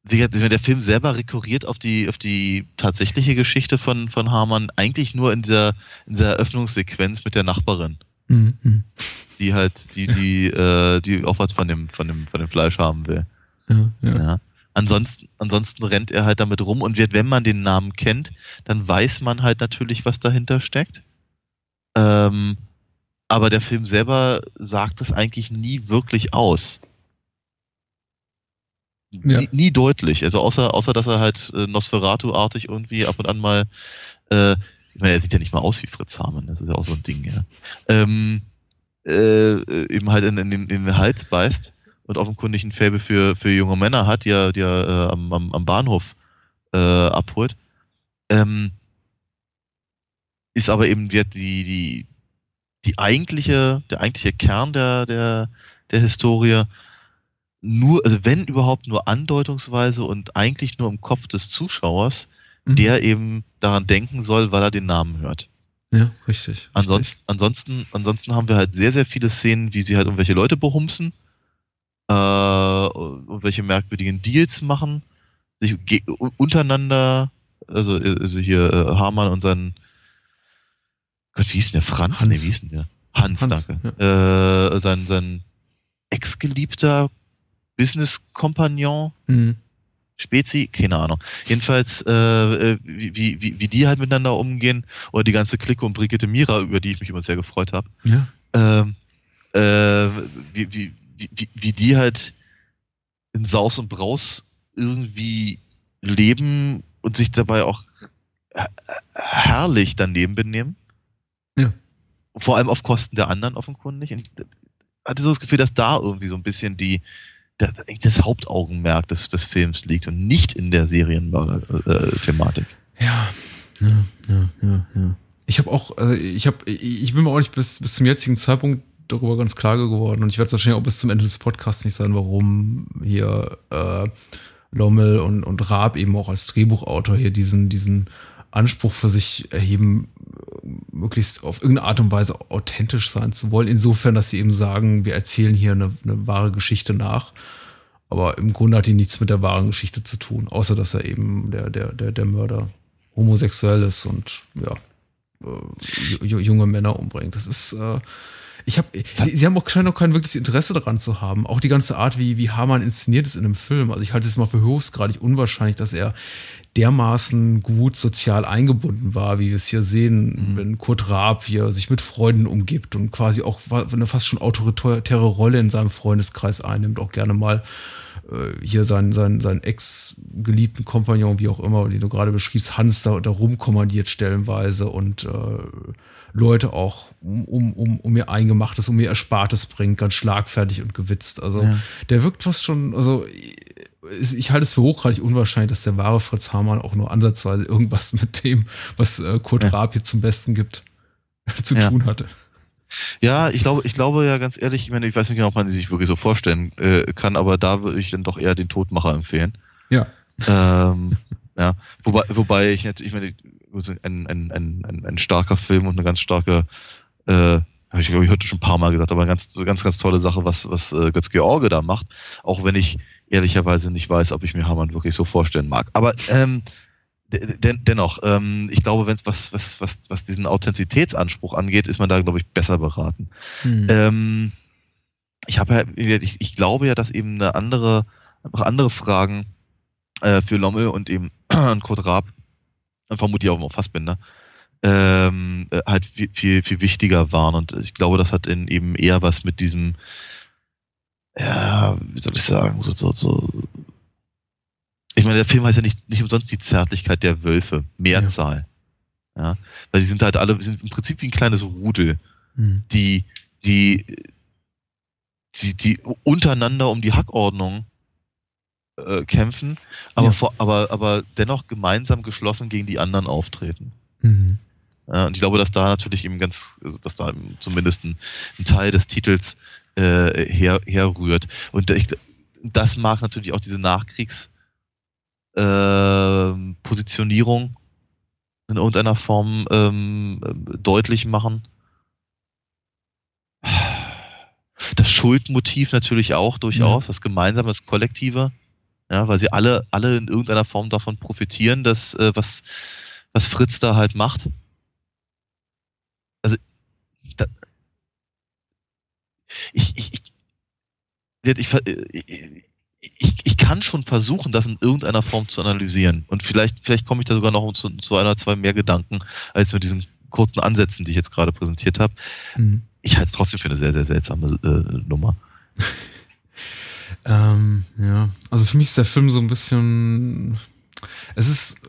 S3: wie gesagt, ich meine, der Film selber rekurriert auf die, auf die tatsächliche Geschichte von, von Hamann eigentlich nur in dieser, in dieser Eröffnungssequenz mit der Nachbarin,
S1: Mhm.
S3: Die halt, die, die, äh, die auch was von dem, von dem, von dem Fleisch haben will.
S1: Ja, ja.
S3: Ja. Ansonsten, ansonsten rennt er halt damit rum und wird, wenn man den Namen kennt, dann weiß man halt natürlich, was dahinter steckt. Ähm, aber der Film selber sagt es eigentlich nie wirklich aus.
S1: Ja.
S3: Nie, nie deutlich. Also außer, außer dass er halt äh, Nosferatu-artig irgendwie ab und an mal, äh, ich meine, er sieht ja nicht mal aus wie Fritz Hamann, das ist ja auch so ein Ding, ja. Ähm, äh, eben halt in, in, den, in den Hals beißt und offenkundig ein Faible für, für junge Männer hat, die er, die er äh, am, am, Bahnhof äh, abholt. Ähm, ist aber eben die, die, die, die eigentliche, der eigentliche Kern der, der, der Historie nur, also wenn überhaupt nur andeutungsweise und eigentlich nur im Kopf des Zuschauers,
S1: Mhm.
S3: der eben daran denken soll, weil er den Namen hört.
S1: Ja, richtig.
S3: Ansonsten, ansonsten, ansonsten haben wir halt sehr, sehr viele Szenen, wie sie halt irgendwelche Leute behumsen, äh, irgendwelche merkwürdigen Deals machen, sich untereinander, also, also hier äh, Hamann und sein Gott, wie hieß denn der? Franz?
S1: Hans.
S3: Nee, wie hieß denn der? Hans,
S1: Hans,
S3: danke. Äh, sein, sein ex-geliebter Business-Kompagnon,
S1: Mhm.
S3: Spezi, keine Ahnung. Jedenfalls, äh, äh, wie, wie, wie die halt miteinander umgehen, oder die ganze Clique um Brigitte Mira, über die ich mich immer sehr gefreut habe,
S1: Ja.
S3: ähm, äh, wie, wie, wie, wie- die halt in Saus und Braus irgendwie leben und sich dabei auch her- herrlich daneben benehmen.
S1: Ja.
S3: Vor allem auf Kosten der anderen offenkundig. Und ich hatte so das Gefühl, dass da irgendwie so ein bisschen die das, das Hauptaugenmerk des, des Films liegt und nicht in der Serienmörder-Thematik.
S1: Ja, ja, ja, ja, ja. Ich habe auch, also ich habe, ich bin mir auch nicht bis, bis zum jetzigen Zeitpunkt darüber ganz klar geworden und ich werde es wahrscheinlich auch bis zum Ende des Podcasts nicht sein, warum hier äh, Lommel und, und Raab eben auch als Drehbuchautor hier diesen, diesen Anspruch für sich erheben, möglichst auf irgendeine Art und Weise authentisch sein zu wollen. Insofern, dass sie eben sagen, wir erzählen hier eine, eine wahre Geschichte nach. Aber im Grunde hat die nichts mit der wahren Geschichte zu tun, außer dass er eben der, der, der, der Mörder homosexuell ist und ja, äh, ju- junge Männer umbringt. Das ist, äh, ich habe, sie, sie haben auch scheinen auch kein wirkliches Interesse daran zu haben. Auch die ganze Art, wie, wie Hamann inszeniert ist in einem Film. Also ich halte es mal für höchstgradig unwahrscheinlich, dass er dermaßen gut sozial eingebunden war, wie wir es hier sehen, wenn Kurt Raab hier sich mit Freunden umgibt und quasi auch eine fast schon autoritäre Rolle in seinem Freundeskreis einnimmt, auch gerne mal äh, hier seinen, seinen, seinen ex-geliebten Kompagnon, wie auch immer, den du gerade beschriebst, Hans da, da rumkommandiert stellenweise und äh, Leute auch um, um, um, um ihr Eingemachtes, um ihr Erspartes bringt, ganz schlagfertig und gewitzt. Also
S3: Ja.
S1: der wirkt fast schon, also ich- ich halte es für hochgradig unwahrscheinlich, dass der wahre Fritz Hamann auch nur ansatzweise irgendwas mit dem, was äh, Kurt
S3: Ja.
S1: Raab hier zum Besten gibt, zu
S3: Ja.
S1: tun hatte.
S3: Ja, ich glaube, ich glaube ja ganz ehrlich, ich meine, ich weiß nicht genau, ob man sie sich wirklich so vorstellen äh, kann, aber da würde ich dann doch eher den Todmacher empfehlen.
S1: Ja.
S3: Ähm, ja, wobei, wobei ich natürlich, ich meine, ein, ein, ein, ein, ein starker Film und eine ganz starke, äh, habe ich glaube ich heute schon ein paar Mal gesagt, aber eine ganz, ganz, ganz tolle Sache, was, was äh, Götz George da macht, auch wenn ich ehrlicherweise nicht weiß, ob ich mir Hamann wirklich so vorstellen mag. Aber ähm, de- den, dennoch, ähm, ich glaube, wenn es was, was, was, was diesen Authentizitätsanspruch angeht, ist man da, glaube ich, besser beraten.
S1: Hm.
S3: Ähm, ich habe ja, ich, ich glaube ja, dass eben eine andere, einfach andere Fragen äh, für Lommel und eben an Kurt Raab, und vermutlich auch mal Fassbinder, ähm, äh, halt viel, viel, viel wichtiger waren. Und ich glaube, das hat in eben eher was mit diesem, ja, wie soll ich sagen, so, so, so. Ich meine, der Film heißt ja nicht, nicht umsonst die Zärtlichkeit der Wölfe, Mehrzahl. Ja. Weil die sind halt alle, sind im Prinzip wie ein kleines Rudel
S1: Hm.
S3: die, die, die, die untereinander um die Hackordnung äh, kämpfen, aber, ja. vor, aber, aber dennoch gemeinsam geschlossen gegen die anderen auftreten. Mhm. Ja, und ich glaube, dass da natürlich eben ganz, also dass da zumindest ein, ein, Teil des Titels äh, her, herrührt. Und ich, das mag natürlich auch diese Nachkriegspositionierung ähm, äh, in irgendeiner Form ähm, deutlich machen. Das Schuldmotiv natürlich auch durchaus, ja. das Gemeinsame, das Kollektive. Ja, weil sie alle, alle in irgendeiner Form davon profitieren, dass, äh, was, was Fritz da halt macht. Also, da, ich, ich, ich, ich, ich, ich kann schon versuchen, das in irgendeiner Form zu analysieren. Und vielleicht, vielleicht komme ich da sogar noch zu, zu einer, zwei mehr Gedanken, als mit diesen kurzen Ansätzen, die ich jetzt gerade präsentiert habe. Mhm. Ich halte es trotzdem für eine sehr, sehr seltsame äh, Nummer.
S1: ähm, ja, also für mich ist der Film so ein bisschen. Es ist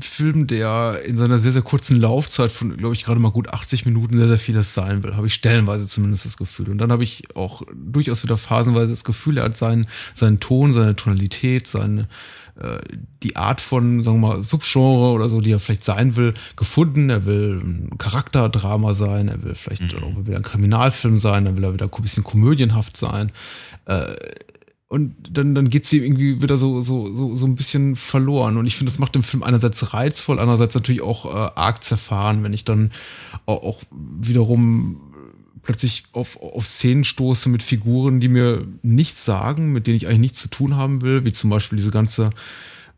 S1: Film, der in seiner sehr, sehr kurzen Laufzeit von, glaube ich, gerade mal gut 80 Minuten sehr, sehr vieles sein will. Habe ich stellenweise zumindest das Gefühl. Und dann habe ich auch durchaus wieder phasenweise das Gefühl, er hat seinen, seinen Ton, seine Tonalität, seine, äh, die Art von, sagen wir mal, Subgenre oder so, die er vielleicht sein will, gefunden. Er will ein Charakterdrama sein, er will vielleicht mhm. auch wieder ein Kriminalfilm sein, er will er wieder ein bisschen komödienhaft sein. Äh, und dann, dann geht sie irgendwie wieder so, so, so, so ein bisschen verloren. Und ich finde, das macht den Film einerseits reizvoll, andererseits natürlich auch äh, arg zerfahren, wenn ich dann auch, auch wiederum plötzlich auf, auf Szenen stoße mit Figuren, die mir nichts sagen, mit denen ich eigentlich nichts zu tun haben will, wie zum Beispiel diese ganze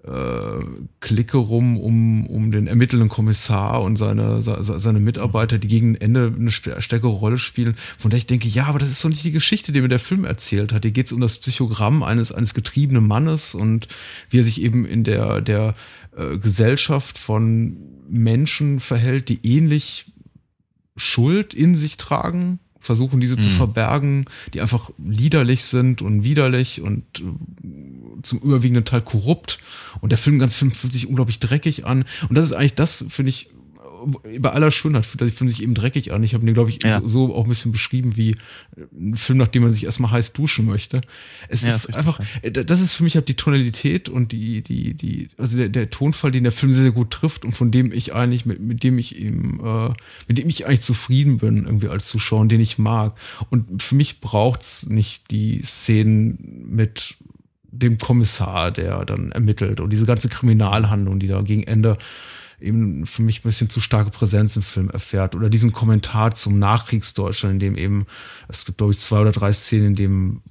S1: äh, Clique rum um, um den ermittelnden Kommissar und seine, seine Mitarbeiter, die gegen Ende eine stärkere Rolle spielen, von der ich denke, ja, aber das ist doch nicht die Geschichte, die mir der Film erzählt hat. Hier geht es um das Psychogramm eines, eines getriebenen Mannes und wie er sich eben in der, der äh, Gesellschaft von Menschen verhält, die ähnlich Schuld in sich tragen versuchen diese mhm. zu verbergen, die einfach liederlich sind und widerlich und äh, zum überwiegenden Teil korrupt. Und der Film, ganz Film fühlt sich unglaublich dreckig an. Und das ist eigentlich das, finde ich, bei aller Schönheit fühlt er sich eben dreckig an. Ich habe den, glaube ich, ja. so, so, auch ein bisschen beschrieben wie ein Film, nachdem man sich erstmal heiß duschen möchte. Es ja, ist einfach, äh, das ist für mich halt die Tonalität und die, die, die, also der, der Tonfall, den der Film sehr, sehr gut trifft und von dem ich eigentlich, mit, mit dem ich ihm, äh, mit dem ich eigentlich zufrieden bin, irgendwie als Zuschauer, den ich mag. Und für mich braucht's nicht die Szenen mit dem Kommissar, der dann ermittelt und diese ganze Kriminalhandlung, die da gegen Ende eben für mich ein bisschen zu starke Präsenz im Film erfährt. Oder diesen Kommentar zum Nachkriegsdeutschland, in dem eben, es gibt, glaube ich, zwei oder drei Szenen, in dem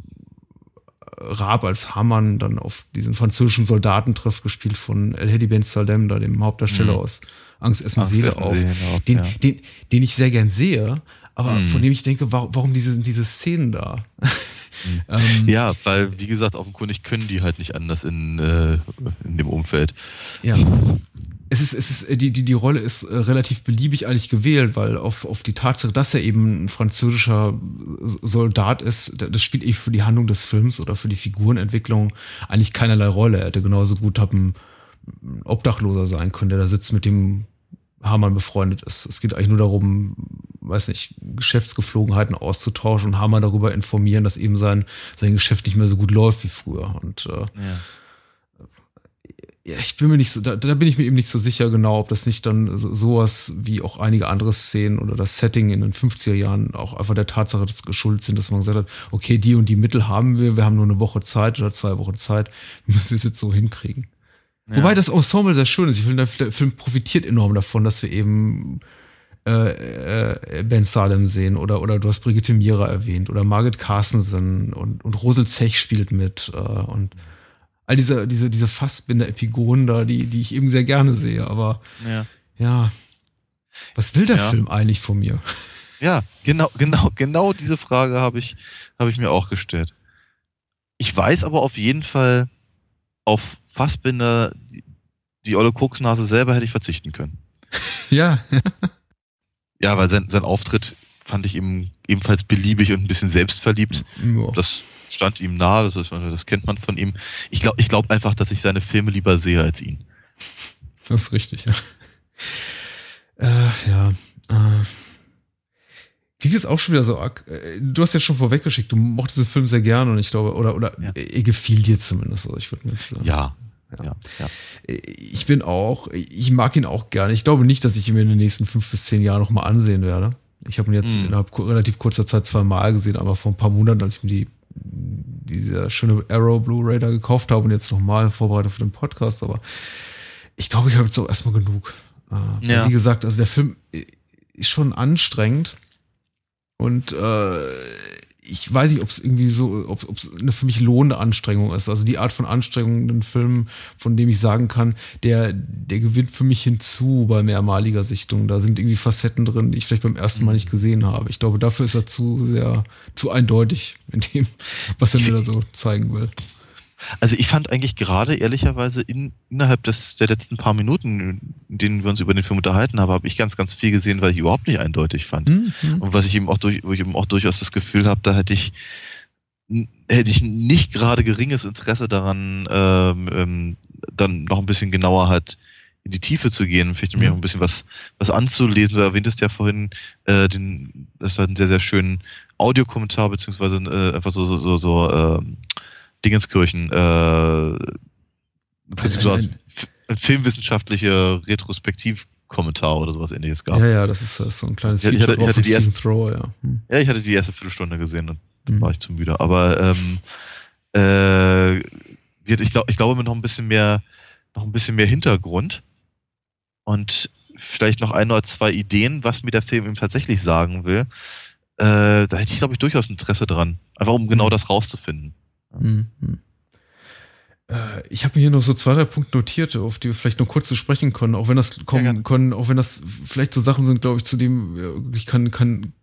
S1: Raab als Hamann dann auf diesen französischen Soldaten trifft, gespielt von El Hedi Ben Salem, da dem Hauptdarsteller mhm. aus Angst essen Angst Seele auf, auf den, ja. den, den ich sehr gern sehe, aber mhm. von dem ich denke, warum, warum diese, diese Szenen da?
S3: Mhm. ähm, ja, weil, wie gesagt, offenkundig können die halt nicht anders in, äh, in dem Umfeld.
S1: Ja es ist, es ist, äh, die, die, die Rolle ist äh, relativ beliebig eigentlich gewählt, weil auf, auf die Tatsache, dass er eben ein französischer Soldat ist, das spielt eben für die Handlung des Films oder für die Figurenentwicklung eigentlich keinerlei Rolle. Er hätte genauso gut ein Obdachloser sein können, der da sitzt mit dem Hamann befreundet ist. Es geht eigentlich nur darum, weiß nicht, Geschäftsgeflogenheiten auszutauschen und Hamann darüber informieren, dass eben sein, sein Geschäft nicht mehr so gut läuft wie früher. Und äh, ja ja, ich bin mir nicht so, da, da, bin ich mir eben nicht so sicher genau, ob das nicht dann so, sowas wie auch einige andere Szenen oder das Setting in den 50er Jahren auch einfach der Tatsache dass geschuldet sind, dass man gesagt hat, okay, die und die Mittel haben wir, wir haben nur eine Woche Zeit oder zwei Wochen Zeit, wir müssen es jetzt so hinkriegen. Ja. Wobei das Ensemble sehr schön ist. Ich finde, der Film profitiert enorm davon, dass wir eben äh, äh, Ben Salem sehen oder, oder du hast Brigitte Mira erwähnt oder Margaret Carstensen und, und Rosel Zech spielt mit äh, und all diese, diese, diese Fassbinder-Epigonen da, die, die ich eben sehr gerne sehe. Aber ja, ja was will der ja. Film eigentlich von mir?
S3: Ja, genau, genau, genau diese Frage habe ich, habe ich mir auch gestellt. Ich weiß aber auf jeden Fall, auf Fassbinder, die, die olle Koksnase selber hätte ich verzichten können.
S1: Ja.
S3: ja, weil sein, sein Auftritt fand ich eben ebenfalls beliebig und ein bisschen selbstverliebt. Ja. Das stand ihm nahe, das, ist, das kennt man von ihm. Ich glaube ich glaub einfach, dass ich seine Filme lieber sehe als ihn.
S1: Das ist richtig, ja. Äh, ja. Äh, klingt jetzt auch schon wieder so arg. Äh, du hast ja schon vorweggeschickt, du mochtest den Film sehr gerne und ich glaube, oder, oder ja. er gefiel dir zumindest. Also ich würde jetzt,
S3: äh, ja. Ja, ja.
S1: Ich bin auch, ich mag ihn auch gerne. Ich glaube nicht, dass ich ihn mir in den nächsten fünf bis zehn Jahren nochmal ansehen werde. Ich habe ihn jetzt mm. innerhalb relativ kurzer Zeit zweimal gesehen, aber vor ein paar Monaten, als ich mir die, diese schöne Arrow Blu-ray da gekauft habe und jetzt nochmal vorbereitet für den Podcast. Aber ich glaube, ich habe jetzt auch erstmal genug. Äh, ja. Wie gesagt, also der Film ist schon anstrengend und äh, ich weiß nicht, ob es irgendwie so, ob es eine für mich lohnende Anstrengung ist. Also die Art von Anstrengung, den Film, von dem ich sagen kann, der, der gewinnt für mich hinzu bei mehrmaliger Sichtung. Da sind irgendwie Facetten drin, die ich vielleicht beim ersten Mal nicht gesehen habe. Ich glaube, dafür ist er zu sehr, zu eindeutig in dem, was er mir da so zeigen will.
S3: Also ich fand eigentlich gerade ehrlicherweise in, innerhalb des, der letzten paar Minuten, in denen wir uns über den Film unterhalten haben, habe ich ganz, ganz viel gesehen, was ich überhaupt nicht eindeutig fand. Mhm. Und was ich eben auch durch, wo ich eben auch durchaus das Gefühl habe, da hätte ich hätte ich nicht gerade geringes Interesse daran, ähm, ähm, dann noch ein bisschen genauer halt in die Tiefe zu gehen, vielleicht um mir auch ein bisschen was, was anzulesen. Du erwähntest ja vorhin, äh, den, das hat einen sehr, sehr schönen Audiokommentar, beziehungsweise äh, einfach so, so, so, so äh, Dingenskirchen, äh, im Prinzip so ein, ein filmwissenschaftlicher Retrospektivkommentar oder sowas ähnliches
S1: gab. Ja, ja, das ist, das ist so ein kleines
S3: ja, ich hatte, ich hatte die erste, Thrower, ja. Hm. ja, ich hatte die erste Viertelstunde gesehen und dann hm. war ich zu müde. Aber ähm, äh, ich, glaub, ich glaube mit noch ein bisschen mehr, noch ein bisschen mehr Hintergrund und vielleicht noch ein oder zwei Ideen, was mir der Film eben tatsächlich sagen will. Äh, da hätte ich, glaube ich, durchaus Interesse dran. Einfach um genau hm. das rauszufinden. Mhm.
S1: Äh, ich habe mir hier noch so zwei, drei Punkte notiert, auf die wir vielleicht noch kurz zu sprechen können, auch wenn das kommen ja, können, auch wenn das vielleicht so Sachen sind, glaube ich, zu dem ich kann, kann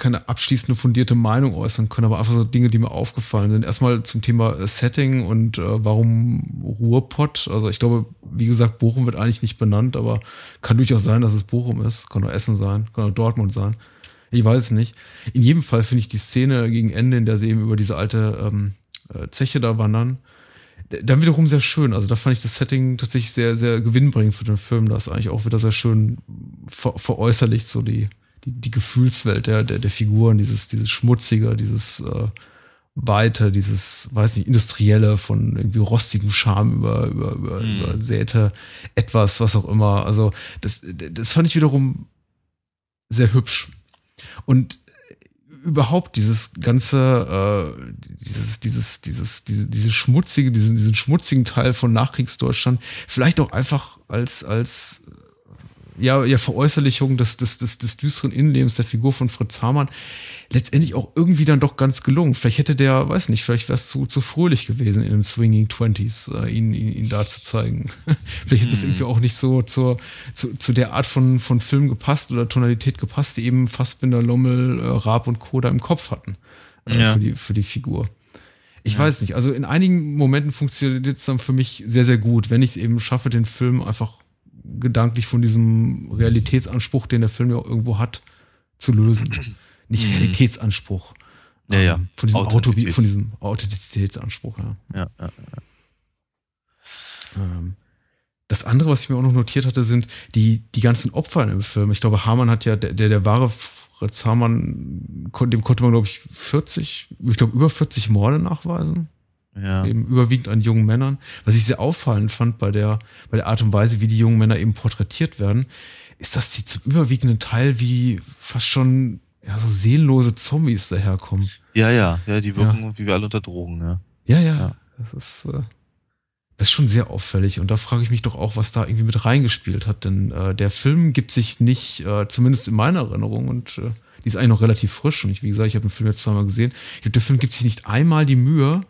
S1: keine abschließende fundierte Meinung äußern können, aber einfach so Dinge, die mir aufgefallen sind. Erstmal zum Thema äh, Setting und äh, warum Ruhrpott. Also ich glaube, wie gesagt, Bochum wird eigentlich nicht benannt, aber kann durchaus sein, dass es Bochum ist. Kann auch Essen sein, kann auch Dortmund sein. Ich weiß es nicht. In jedem Fall finde ich die Szene gegen Ende, in der sie eben über diese alte ähm, äh, Zeche da wandern, dann wiederum sehr schön. Also da fand ich das Setting tatsächlich sehr, sehr gewinnbringend für den Film. Da ist eigentlich auch wieder sehr schön ver veräußerlicht, so die, die, die Gefühlswelt der, der, der Figuren, dieses, dieses Schmutzige, dieses äh, Weite, dieses, weiß nicht, Industrielle von irgendwie rostigem Charme über, über, über, mhm. übersäte etwas, was auch immer. Also das, das fand ich wiederum sehr hübsch. Und überhaupt dieses ganze, äh, dieses, dieses, dieses, diese, diese schmutzige, diesen, diesen schmutzigen Teil von Nachkriegsdeutschland, vielleicht auch einfach als, als ja, ja, Veräußerlichung des, des, des, des düsteren Innenlebens der Figur von Fritz Hamann letztendlich auch irgendwie dann doch ganz gelungen. Vielleicht hätte der, weiß nicht, vielleicht wäre es zu, zu fröhlich gewesen in den Swinging Twenties, äh, ihn, ihn, ihn da zu zeigen. vielleicht hätte es mhm. irgendwie auch nicht so zur, zu, zu der Art von, von Film gepasst oder Tonalität gepasst, die eben Fassbinder, Lommel, äh, Raab und Koda im Kopf hatten äh, ja. für, die, für die Figur. Ich ja. weiß nicht, also in einigen Momenten funktioniert es dann für mich sehr, sehr gut, wenn ich es eben schaffe, den Film einfach gedanklich von diesem Realitätsanspruch, den der Film ja auch irgendwo hat, zu lösen. Nicht mhm. Realitätsanspruch.
S3: Ja, ja.
S1: Ähm, von diesem, Auto, von diesem Authentizitätsanspruch, ja.
S3: Ja, ja,
S1: ja. Ähm, das andere, was ich mir auch noch notiert hatte, sind die, die ganzen Opfer im Film. Ich glaube, Hamann hat ja, der, der, der wahre Fritz Hamann, dem konnte man, glaube ich, 40, ich glaube, über 40 Morde nachweisen. Ja. Eben überwiegend an jungen Männern. Was ich sehr auffallend fand bei der, bei der Art und Weise, wie die jungen Männer eben porträtiert werden, ist, dass sie zum überwiegenden Teil wie fast schon ja, so seelenlose Zombies daherkommen.
S3: Ja, ja, ja, die wirken ja. wie wir alle unter Drogen, ja.
S1: Ja, ja. ja. Das, ist, äh, das ist schon sehr auffällig. Und da frage ich mich doch auch, was da irgendwie mit reingespielt hat. Denn äh, der Film gibt sich nicht, äh, zumindest in meiner Erinnerung, und äh, die ist eigentlich noch relativ frisch. Und ich, wie gesagt, ich habe den Film jetzt zweimal gesehen. Ich glaube, der Film gibt sich nicht einmal die Mühe,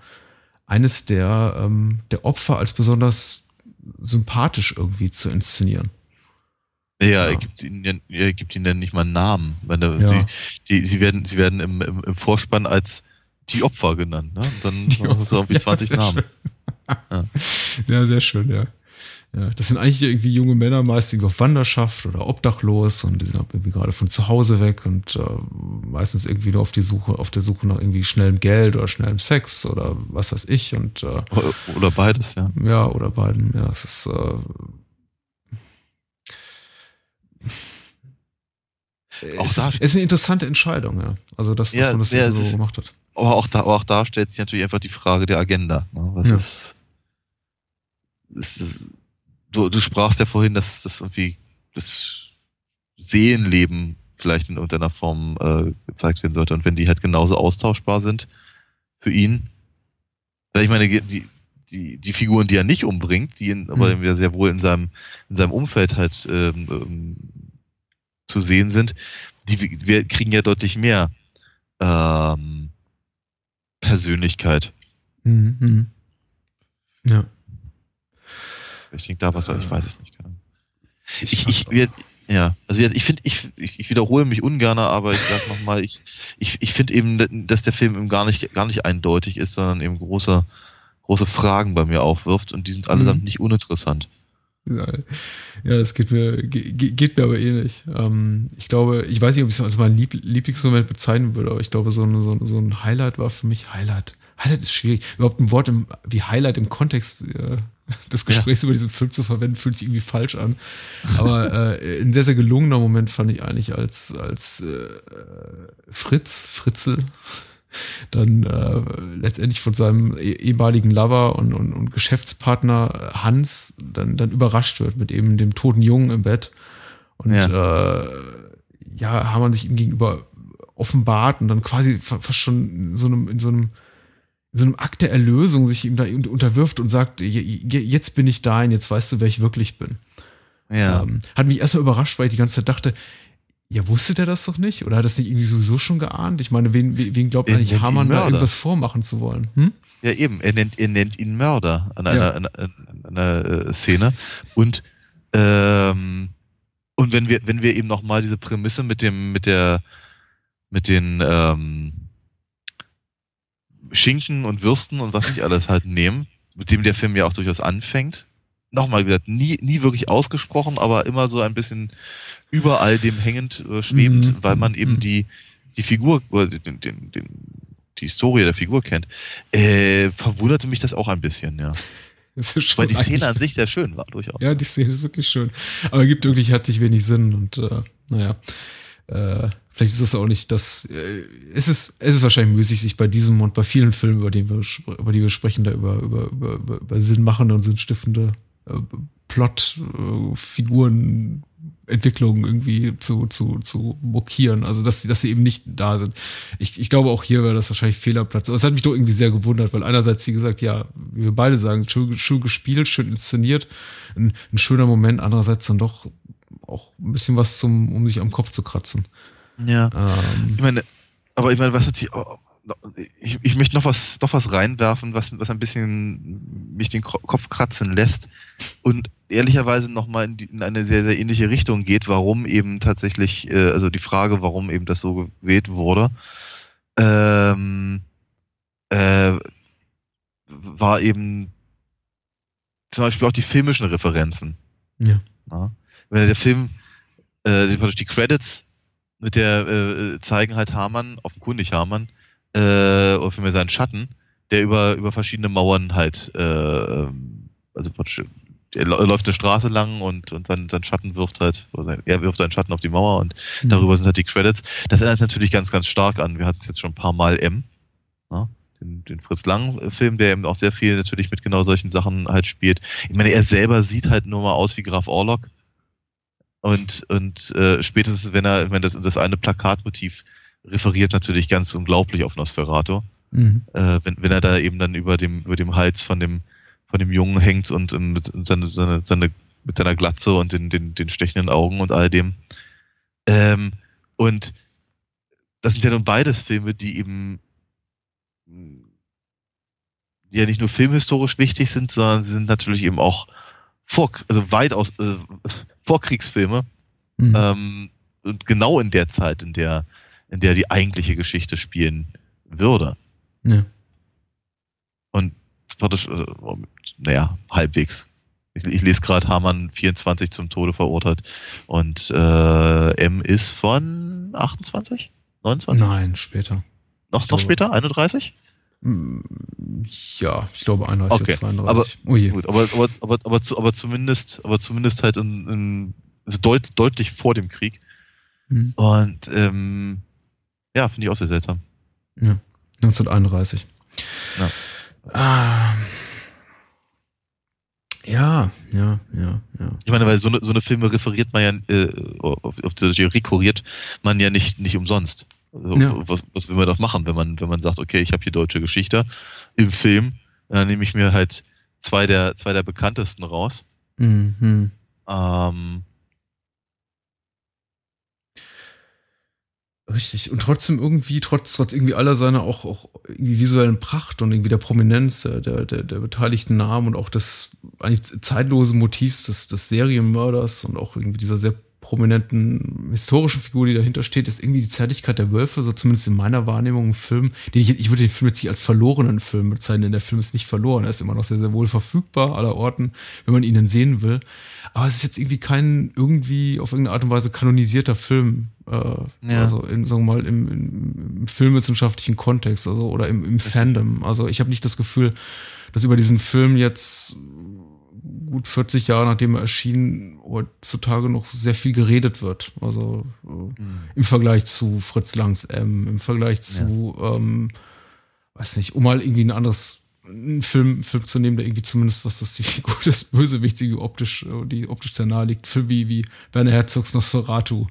S1: eines der, ähm, der Opfer als besonders sympathisch irgendwie zu inszenieren.
S3: Ja, ja. er gibt ihnen, er gibt ihnen nicht mal einen Namen. Meine, ja. sie, die, sie werden, sie werden im, im, im, Vorspann als die Opfer genannt. Ne? Und dann die hast du irgendwie 20 Namen.
S1: Ja. ja, sehr schön, ja. Ja, das sind eigentlich irgendwie junge Männer, meist irgendwie auf Wanderschaft oder obdachlos und die sind irgendwie gerade von zu Hause weg und äh, meistens irgendwie nur auf die Suche, auf der Suche nach irgendwie schnellem Geld oder schnellem Sex oder was weiß ich und äh,
S3: oder beides, ja.
S1: Ja, oder beiden, ja, es ist äh, auch es, da ist, eine interessante Entscheidung, ja. Also, dass, dass
S3: ja,
S1: man das
S3: ja,
S1: so
S3: ist,
S1: gemacht hat.
S3: Aber auch, da, aber auch da stellt sich natürlich einfach die Frage der Agenda. Ne? Was
S1: Ja.
S3: ist, ist, du, du sprachst ja vorhin, dass das irgendwie das Seelenleben vielleicht in irgendeiner Form äh, gezeigt werden sollte. Und wenn die halt genauso austauschbar sind für ihn, weil ich meine, die, die, die Figuren, die er nicht umbringt, die ihn aber
S1: Mhm.
S3: ja sehr wohl in seinem, in seinem Umfeld halt ähm, ähm, zu sehen sind, die wir kriegen ja deutlich mehr ähm, Persönlichkeit.
S1: Mhm. Mhm. Ja.
S3: Ich denke da was, ich weiß es nicht. Ich, ich, wir- ja, also jetzt, ich finde, ich, ich, ich wiederhole mich ungern, aber ich sag nochmal, ich, ich, ich finde eben, dass der Film eben gar nicht, gar nicht eindeutig ist, sondern eben große, große Fragen bei mir aufwirft und die sind allesamt
S1: Mhm.
S3: nicht uninteressant.
S1: Ja, das geht mir, ge- ge- geht mir aber ähnlich. Ähm, ich glaube, ich weiß nicht, ob ich es als meinen Lieb Lieblingsmoment bezeichnen würde, aber ich glaube, so ein, so, ein- so ein Highlight war für mich Highlight. Highlight ist schwierig. Überhaupt ein Wort im, wie Highlight im Kontext äh, des Gesprächs über diesen Film zu verwenden, fühlt sich irgendwie falsch an. Aber äh, ein sehr, sehr gelungener Moment fand ich eigentlich, als, als äh, Fritz, Fritzel, dann äh, letztendlich von seinem eh- ehemaligen Lover und, und, und Geschäftspartner Hans dann, dann überrascht wird mit eben dem toten Jungen im Bett. Und ja, äh, ja Hamann sich ihm gegenüber offenbart und dann quasi fa- fast schon in so einem, in so einem, in so einem Akt der Erlösung sich ihm da un- unterwirft und sagt, "Je- je- jetzt bin ich dein, jetzt weißt du, wer ich wirklich bin.
S3: Ja.
S1: Ähm, hat mich erstmal überrascht, weil ich die ganze Zeit dachte, ja, wusste der das doch nicht? Oder hat das nicht irgendwie sowieso schon geahnt? Ich meine, wen, wen glaubt
S3: Er
S1: eigentlich Hamann da irgendwas vormachen zu wollen? Hm?
S3: Ja, eben. Er nennt, er nennt ihn Mörder an
S1: Ja.
S3: einer, an, an, an einer äh, Szene. Und, ähm, und wenn wir, wenn wir eben nochmal diese Prämisse mit dem, mit der, mit den ähm, Schinken und Würsten und was nicht alles halt nehmen, mit dem der Film ja auch durchaus anfängt. Nochmal gesagt, nie, nie wirklich ausgesprochen, aber immer so ein bisschen über all dem hängend, äh, schwebend,
S1: Mhm.
S3: weil man eben
S1: Mhm.
S3: die, die Figur, oder den, den, den, die Historie der Figur kennt, äh, verwunderte mich das auch ein bisschen, ja. Weil die Szene an sich sehr schön war, durchaus.
S1: Ja, die Szene ist wirklich schön. Aber gibt wirklich herzlich wenig Sinn und äh, naja. Äh, vielleicht ist das auch nicht das. Äh, es, ist, es ist wahrscheinlich müßig, sich bei diesem und bei vielen Filmen, über die wir, über die wir sprechen, da über, über, über, über, über sinnmachende und sinnstiftende äh, Plot, äh, Entwicklungen irgendwie zu, zu, zu mokieren. Also, dass, sie- dass sie eben nicht da sind. Ich, ich glaube, auch hier wäre das wahrscheinlich Fehlerplatz. Aber es hat mich doch irgendwie sehr gewundert, weil einerseits, wie gesagt, ja, wie wir beide sagen, schön, schön gespielt, schön inszeniert, ein, ein schöner Moment, andererseits dann doch auch ein bisschen was zum, um sich am Kopf zu kratzen.
S3: Ja.
S1: Ähm,
S3: Ich meine, aber ich meine, was natürlich, oh, ich, ich möchte noch was, noch was reinwerfen, was, was ein bisschen mich den Ko- Kopf kratzen lässt und ehrlicherweise nochmal in, die- in eine sehr, sehr ähnliche Richtung geht, warum eben tatsächlich, äh, also die Frage, warum eben das so gewählt wurde, ähm, äh, war eben zum Beispiel auch die filmischen Referenzen.
S1: ja.
S3: Ja. Wenn der Film, äh, die Credits mit der äh, zeigen halt Hamann, offenkundig Hamann, äh, oder vielmehr seinen Schatten, der über, über verschiedene Mauern halt, äh, ähm, also er lä- läuft eine Straße lang und, und sein, sein Schatten wirft halt, oder sein, er wirft seinen Schatten auf die Mauer und darüber sind halt die Credits. Das erinnert natürlich ganz, ganz stark an, wir hatten es jetzt schon ein paar Mal M, ja, den, den Fritz Lang-Film, der eben auch sehr viel natürlich mit genau solchen Sachen halt spielt. Ich meine, er selber sieht halt nur mal aus wie Graf Orlok. Und, und äh, spätestens, wenn er, meine, das, das eine Plakatmotiv referiert natürlich ganz unglaublich auf Nosferatu,
S1: Mhm.
S3: äh, wenn, wenn er da eben dann über dem, über dem Hals von dem, von dem Jungen hängt und, ähm, mit, seine, seine, seine, mit seiner Glatze und den, den, den stechenden Augen und all dem. Ähm, und das sind ja nun beides Filme, die eben mh, ja nicht nur filmhistorisch wichtig sind, sondern sie sind natürlich eben auch vor, also weitaus äh, Vorkriegsfilme
S1: Mhm.
S3: ähm, und genau in der Zeit, in der, in der die eigentliche Geschichte spielen würde.
S1: ja.
S3: Und praktisch, äh, naja, halbwegs. Ich, ich lese gerade Hamann 24 zum Tode verurteilt und äh, M ist von 28? 29?
S1: Nein, später.
S3: noch,
S1: ich
S3: noch
S1: glaube-
S3: später? 31?
S1: Mm, Ja, ich glaube 31
S3: Okay,
S1: oder 32. oh je.
S3: Gut, aber, aber, aber, aber, zu, aber zumindest, aber zumindest halt in, in, also deut, deutlich vor dem Krieg. Mhm. Und ähm, ja, finde ich auch sehr seltsam.
S1: Ja, 1931. Ja. Ah. Ja, ja, ja, ja.
S3: Ich meine, weil so eine, so eine Filme referiert man ja, äh, auf, auf rekurriert man ja nicht, nicht umsonst. Also, ja. was, was will man doch machen, wenn man, wenn man sagt, okay, ich habe hier deutsche Geschichte im Film, dann nehme ich mir halt zwei der, zwei der bekanntesten raus. Mhm. Ähm,
S1: Richtig. Und trotzdem irgendwie, trotz, trotz irgendwie aller seiner auch, auch irgendwie visuellen Pracht und irgendwie der Prominenz der, der, der beteiligten Namen und auch des eigentlich zeitlosen Motivs des, des Serienmörders und auch irgendwie dieser sehr prominenten historischen Figur, die dahinter steht, ist irgendwie die Zärtlichkeit der Wölfe, so zumindest in meiner Wahrnehmung ein Film, den ich, ich würde den Film jetzt nicht als verlorenen Film bezeichnen, denn der Film ist nicht verloren, er ist immer noch sehr, sehr wohl verfügbar aller Orten, wenn man ihn denn sehen will. Aber es ist jetzt irgendwie kein irgendwie auf irgendeine Art und Weise kanonisierter Film, äh, ja. also in, sagen wir mal, im, im, filmwissenschaftlichen Kontext, also oder im, im Fandom. Also ich habe nicht das Gefühl, dass über diesen Film jetzt gut 40 Jahre nachdem er erschien, heutzutage noch sehr viel geredet wird. Also mhm. im Vergleich zu Fritz Langs M, im Vergleich zu, ja. ähm, weiß nicht, um mal irgendwie ein anderes einen Film, Film zu nehmen, der irgendwie zumindest, was das die Figur des Bösewichts irgendwie optisch, die optisch sehr nahe liegt. Film wie, wie Werner Herzogs Nosferatu.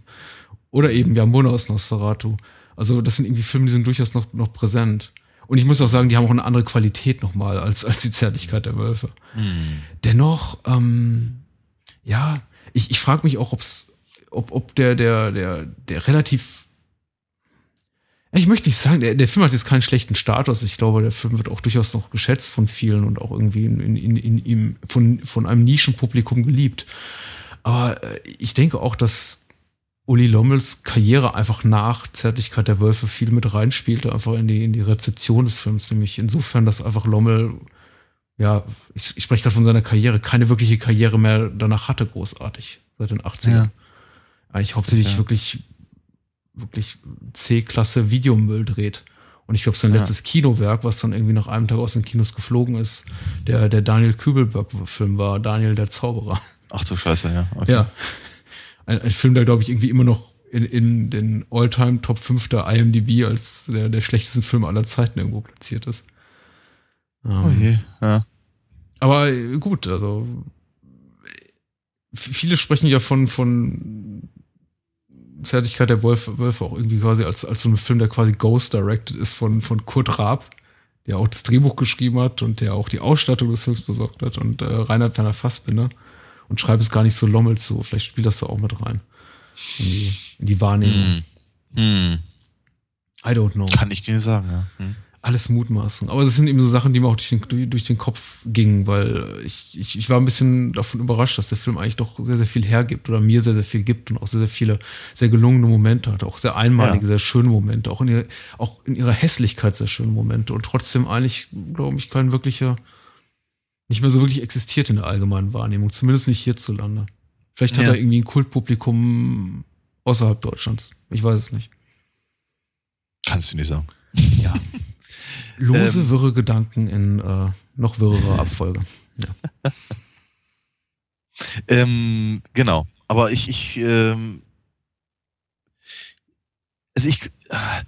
S1: Oder eben ja Munners Nosferatu. Also das sind irgendwie Filme, die sind durchaus noch, noch präsent. Und ich muss auch sagen, die haben auch eine andere Qualität nochmal als, als die Zärtlichkeit der Wölfe. Mhm. Dennoch, ähm, ja, ich, ich frage mich auch, ob's, ob, ob der, der, der, der relativ ich möchte nicht sagen, der, der Film hat jetzt keinen schlechten Status. Ich glaube, der Film wird auch durchaus noch geschätzt von vielen und auch irgendwie in, in, in, in von, von einem Nischenpublikum geliebt. Aber äh, ich denke auch, dass Uli Lommels Karriere einfach nach Zärtlichkeit der Wölfe viel mit reinspielte, einfach in die, in die Rezeption des Films, nämlich insofern, dass einfach Lommel, ja, ich, ich spreche gerade von seiner Karriere, keine wirkliche Karriere mehr danach hatte, großartig, seit den 80ern. Ja. Eigentlich hauptsächlich ja. wirklich, wirklich C-Klasse Videomüll dreht. Und ich glaube, sein ja. letztes Kinowerk, was dann irgendwie nach einem Tag aus den Kinos geflogen ist, der, der Daniel Kübelberg-Film war, Daniel der Zauberer.
S3: Ach du Scheiße, ja.
S1: Okay. Ja ein, ein Film, der, glaube ich, irgendwie immer noch in, in den All-Time Top 5 der IMDb als der, der schlechtesten Film aller Zeiten irgendwo platziert ist.
S3: Ähm, oh je, ja.
S1: Aber gut, also viele sprechen ja von, von Zärtlichkeit der Wolf, Wölfe auch irgendwie quasi als, als so ein Film, der quasi Ghost Directed ist von, von Kurt Raab, der auch das Drehbuch geschrieben hat und der auch die Ausstattung des Films besorgt hat und äh, Reinhard Werner Fassbinder und schreibe es gar nicht so Lommel zu. Vielleicht spielt das da auch mit rein. In die, in die Wahrnehmung. Hm. Hm. I don't know.
S3: Kann ich dir sagen, ja. Hm.
S1: Alles Mutmaßung. Aber es sind eben so Sachen, die mir auch durch den, durch den Kopf gingen, weil ich, ich, ich war ein bisschen davon überrascht, dass der Film eigentlich doch sehr, sehr viel hergibt oder mir sehr, sehr viel gibt und auch sehr, sehr viele sehr gelungene Momente hat, auch sehr einmalige, ja. sehr schöne Momente, auch in, ihr, auch in ihrer Hässlichkeit sehr schöne Momente und trotzdem eigentlich, glaube ich, kein wirklicher nicht mehr so wirklich existiert in der allgemeinen Wahrnehmung, zumindest nicht hierzulande. Vielleicht hat ja. er irgendwie ein Kultpublikum außerhalb Deutschlands. Ich weiß es nicht.
S3: Kannst du nicht sagen.
S1: Ja. Lose, ähm. wirre Gedanken in äh, noch wirrerer Abfolge. Ja.
S3: ähm, genau. Aber ich, ich, ähm, also ich, äh,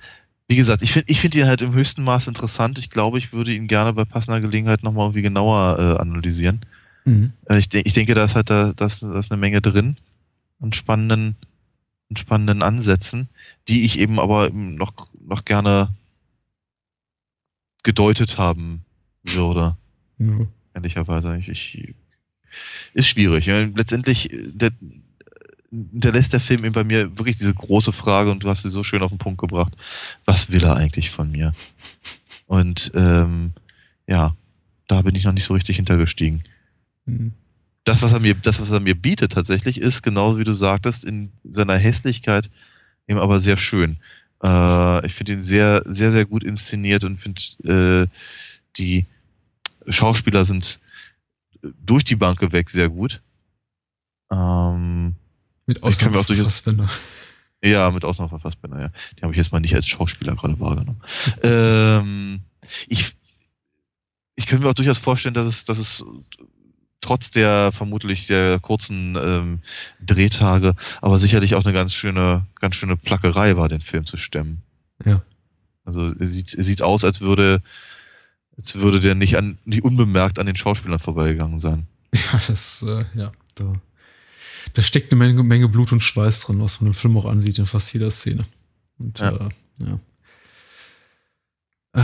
S3: wie gesagt, ich finde ich find ihn halt im höchsten Maß interessant. Ich glaube, ich würde ihn gerne bei passender Gelegenheit nochmal irgendwie genauer äh, analysieren. Mhm. Äh, ich, de ich denke, da ist halt da, da, ist, da ist eine Menge drin an spannenden, an spannenden Ansätzen, die ich eben aber noch, noch gerne gedeutet haben würde. Mhm. Ehrlicherweise. Ich, ich, ist schwierig. Letztendlich, der, hinterlässt der Film eben bei mir wirklich diese große Frage und du hast sie so schön auf den Punkt gebracht. Was will er eigentlich von mir? Und ähm, ja, da bin ich noch nicht so richtig hintergestiegen. Mhm. Das, was er mir, das, was er mir bietet tatsächlich, ist, genauso wie du sagtest, in seiner Hässlichkeit eben aber sehr schön. Äh, ich finde ihn sehr, sehr, sehr gut inszeniert und finde, äh, die Schauspieler sind durch die Bank weg sehr gut. Ähm,
S1: mit Ausnahme von Fassbender.
S3: Ja, mit Ausnahme von Fassbender, ja. Die habe ich jetzt mal nicht als Schauspieler gerade wahrgenommen. ähm, ich, ich könnte mir auch durchaus vorstellen, dass es, dass es trotz der vermutlich der kurzen ähm, Drehtage, aber sicherlich auch eine ganz schöne, ganz schöne Plackerei war, den Film zu stemmen.
S1: Ja.
S3: Also es sieht, es sieht aus, als würde, als würde der nicht, an, nicht unbemerkt an den Schauspielern vorbeigegangen sein.
S1: Ja, das, äh, ja, da, da steckt eine Menge, Menge Blut und Schweiß drin, was man im Film auch ansieht, in fast jeder Szene. Und,
S3: Ja.
S1: Äh, ja. Äh,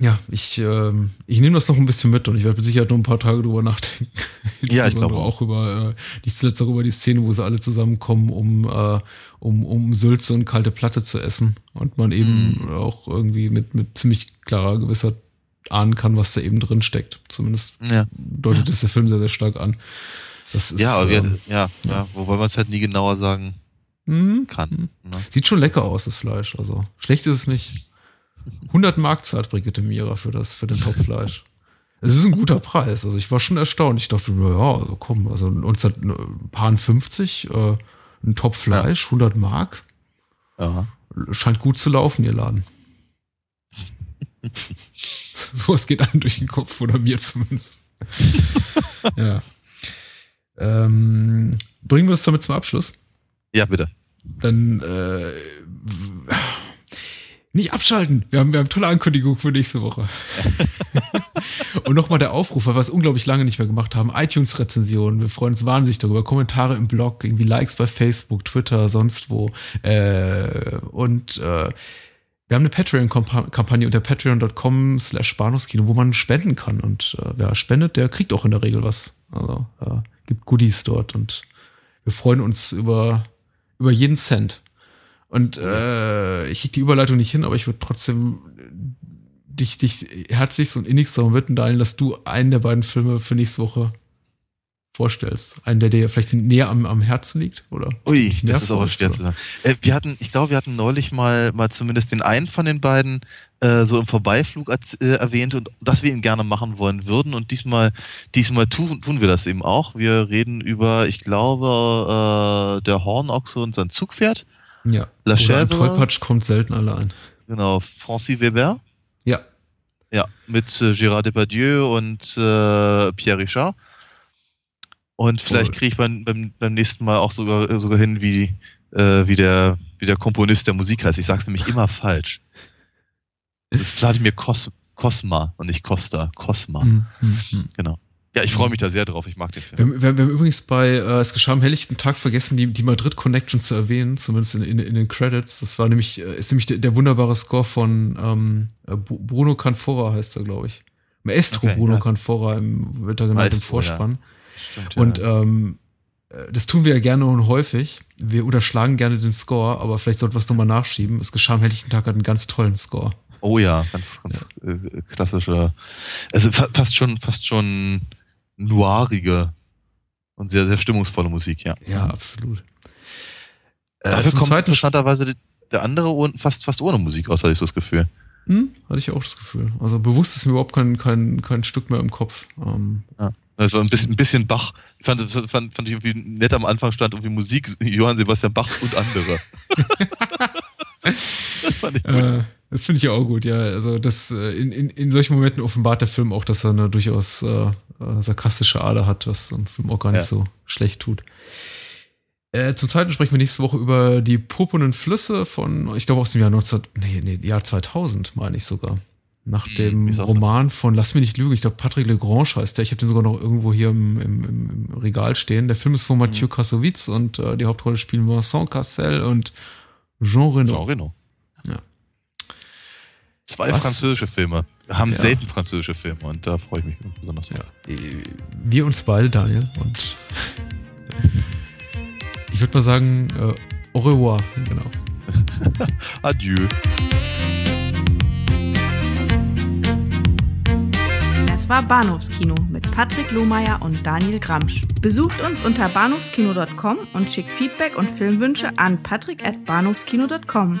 S1: Ja, ich, ähm, ich nehme das noch ein bisschen mit und ich werde mit Sicherheit noch ein paar Tage drüber nachdenken.
S3: Ja, ich glaube
S1: auch über, äh, nicht zuletzt auch über die Szene, wo sie alle zusammenkommen, um, äh, um, um Sülze und kalte Platte zu essen. Und man eben
S3: Mhm.
S1: auch irgendwie mit, mit ziemlich klarer Gewissheit ahnen kann, was da eben drin steckt. Zumindest
S3: Ja,
S1: deutet es der Film sehr, sehr stark an. Das ist,
S3: ja, aber
S1: ähm,
S3: wir, ja,
S1: ja.
S3: ja, wobei man es halt nie genauer sagen
S1: mhm.
S3: kann. Ne?
S1: Sieht schon lecker aus, das Fleisch. Also schlecht ist es nicht. 100 Mark zahlt Brigitte Mira für das, für den Topfleisch. Es ist ein guter Preis. Also ich war schon erstaunt. Ich dachte, na ja, also komm, also 1950, äh, ein Topfleisch, 100 Mark.
S3: Ja.
S1: Scheint gut zu laufen, ihr Laden. Sowas geht einem durch den Kopf, oder mir zumindest. ja. Ähm, bringen wir es damit zum Abschluss?
S3: ja, bitte.
S1: Dann äh, nicht abschalten. Wir haben, wir haben tolle Ankündigung für nächste Woche. Und nochmal der Aufruf, weil wir es unglaublich lange nicht mehr gemacht haben. iTunes-Rezensionen. Wir freuen uns wahnsinnig darüber. Kommentare im Blog, irgendwie Likes bei Facebook, Twitter, sonst wo. Äh, und äh, wir haben eine Patreon-Kampagne unter patreon.com slash Bahnhofskino, wo man spenden kann. Und äh, wer spendet, der kriegt auch in der Regel was. Also äh, gibt Goodies dort und wir freuen uns über, über jeden Cent. Und äh, ich krieg die Überleitung nicht hin, aber ich würde trotzdem dich, dich herzlichst und innigst darum bitten, Daniel, dass du einen der beiden Filme für nächste Woche vorstellst. Einen, der dir vielleicht näher am, am Herzen liegt, oder?
S3: Ui, das ist aber schwer
S1: oder?
S3: zu sagen. Äh, wir hatten, ich glaube, wir hatten neulich mal, mal zumindest den einen von den beiden äh, so im Vorbeiflug äh, erwähnt und dass wir ihn gerne machen wollen würden. Und diesmal, diesmal tun, tun wir das eben auch. Wir reden über, ich glaube, äh, der Hornochse und sein Zugpferd.
S1: Ja.
S3: La
S1: Oder. Tollpatsch kommt selten allein.
S3: Genau, Francis Weber.
S1: Ja.
S3: Ja, mit äh, Gérard Depardieu und äh, Pierre Richard. Und vielleicht kriege ich beim, beim, beim nächsten Mal auch sogar, sogar hin, wie, äh, wie, der, wie der Komponist der Musik heißt. Ich sage es nämlich immer falsch. Das ist Vladimir Kos Kosma und nicht Costa. Kosma.
S1: Hm, hm, hm.
S3: Genau. Ja, ich freue mich da sehr drauf. Ich mag den
S1: Wir,
S3: Film.
S1: haben- wir, wir haben übrigens bei äh, Es geschah am helllichten Tag vergessen, die, die Madrid Connection zu erwähnen, zumindest in, in, in den Credits. Das war nämlich, äh, ist nämlich der, der wunderbare Score von ähm, äh, Bruno Canfora, heißt er, glaube ich. Maestro
S3: Okay,
S1: Bruno
S3: ja.
S1: Canfora im, wird er genannt im
S3: Maestro, ja.
S1: Vorspann.
S3: Stimmt,
S1: Und ähm, äh, das tun wir ja gerne und häufig. Wir unterschlagen gerne den Score, aber vielleicht sollten wir es nochmal nachschieben. Es geschah am helllichten Tag hat einen ganz tollen Score.
S3: Oh ja, ganz, ganz Äh, klassischer. Also fa fast schon, fast schon noirige und sehr, sehr stimmungsvolle Musik, ja.
S1: Ja, absolut. Äh,
S3: Dafür kommt interessanterweise der andere fast, fast ohne Musik aus, hatte ich so das Gefühl.
S1: Hm, hatte ich auch das Gefühl. Also bewusst ist mir überhaupt kein, kein, kein Stück mehr im Kopf. Ähm,
S3: Also ein bisschen, ein bisschen Bach. Ich fand, fand, fand ich irgendwie nett am Anfang stand irgendwie Musik, Johann Sebastian Bach und andere. das fand ich gut.
S1: äh, das finde ich ja auch gut, ja. Also das äh, in, in, in solchen Momenten offenbart der Film auch, dass er eine durchaus äh, äh, sarkastische Ader hat, was so ein Film auch gar nicht
S3: Ja.
S1: so schlecht tut. Äh, zum zweiten sprechen wir nächste Woche über die purpurnen Flüsse von, ich glaube aus dem Jahr 19, nee, nee, Jahr 2000, meine ich sogar. Nach
S3: Hm,
S1: dem. Roman von, lass mich nicht lügen, ich glaube Patrick Legrange heißt der. Ich habe den sogar noch irgendwo hier im, im, im, Regal stehen. Der Film ist von Mathieu Kassovitz und äh, die Hauptrolle spielen Vincent Cassel und Jean Reno.
S3: Jean Reno. Zwei
S1: Was?
S3: französische Filme. Wir haben
S1: Ja.
S3: selten französische Filme und da freue ich mich besonders.
S1: Ja, wir uns beide, Daniel. Und ich würde mal sagen, äh, au revoir. Genau.
S3: Adieu.
S2: Das war Bahnhofskino mit Patrick Lohmeier und Daniel Gramsch. Besucht uns unter bahnhofskino.com und schickt Feedback und Filmwünsche an patrick@bahnhofskino.com.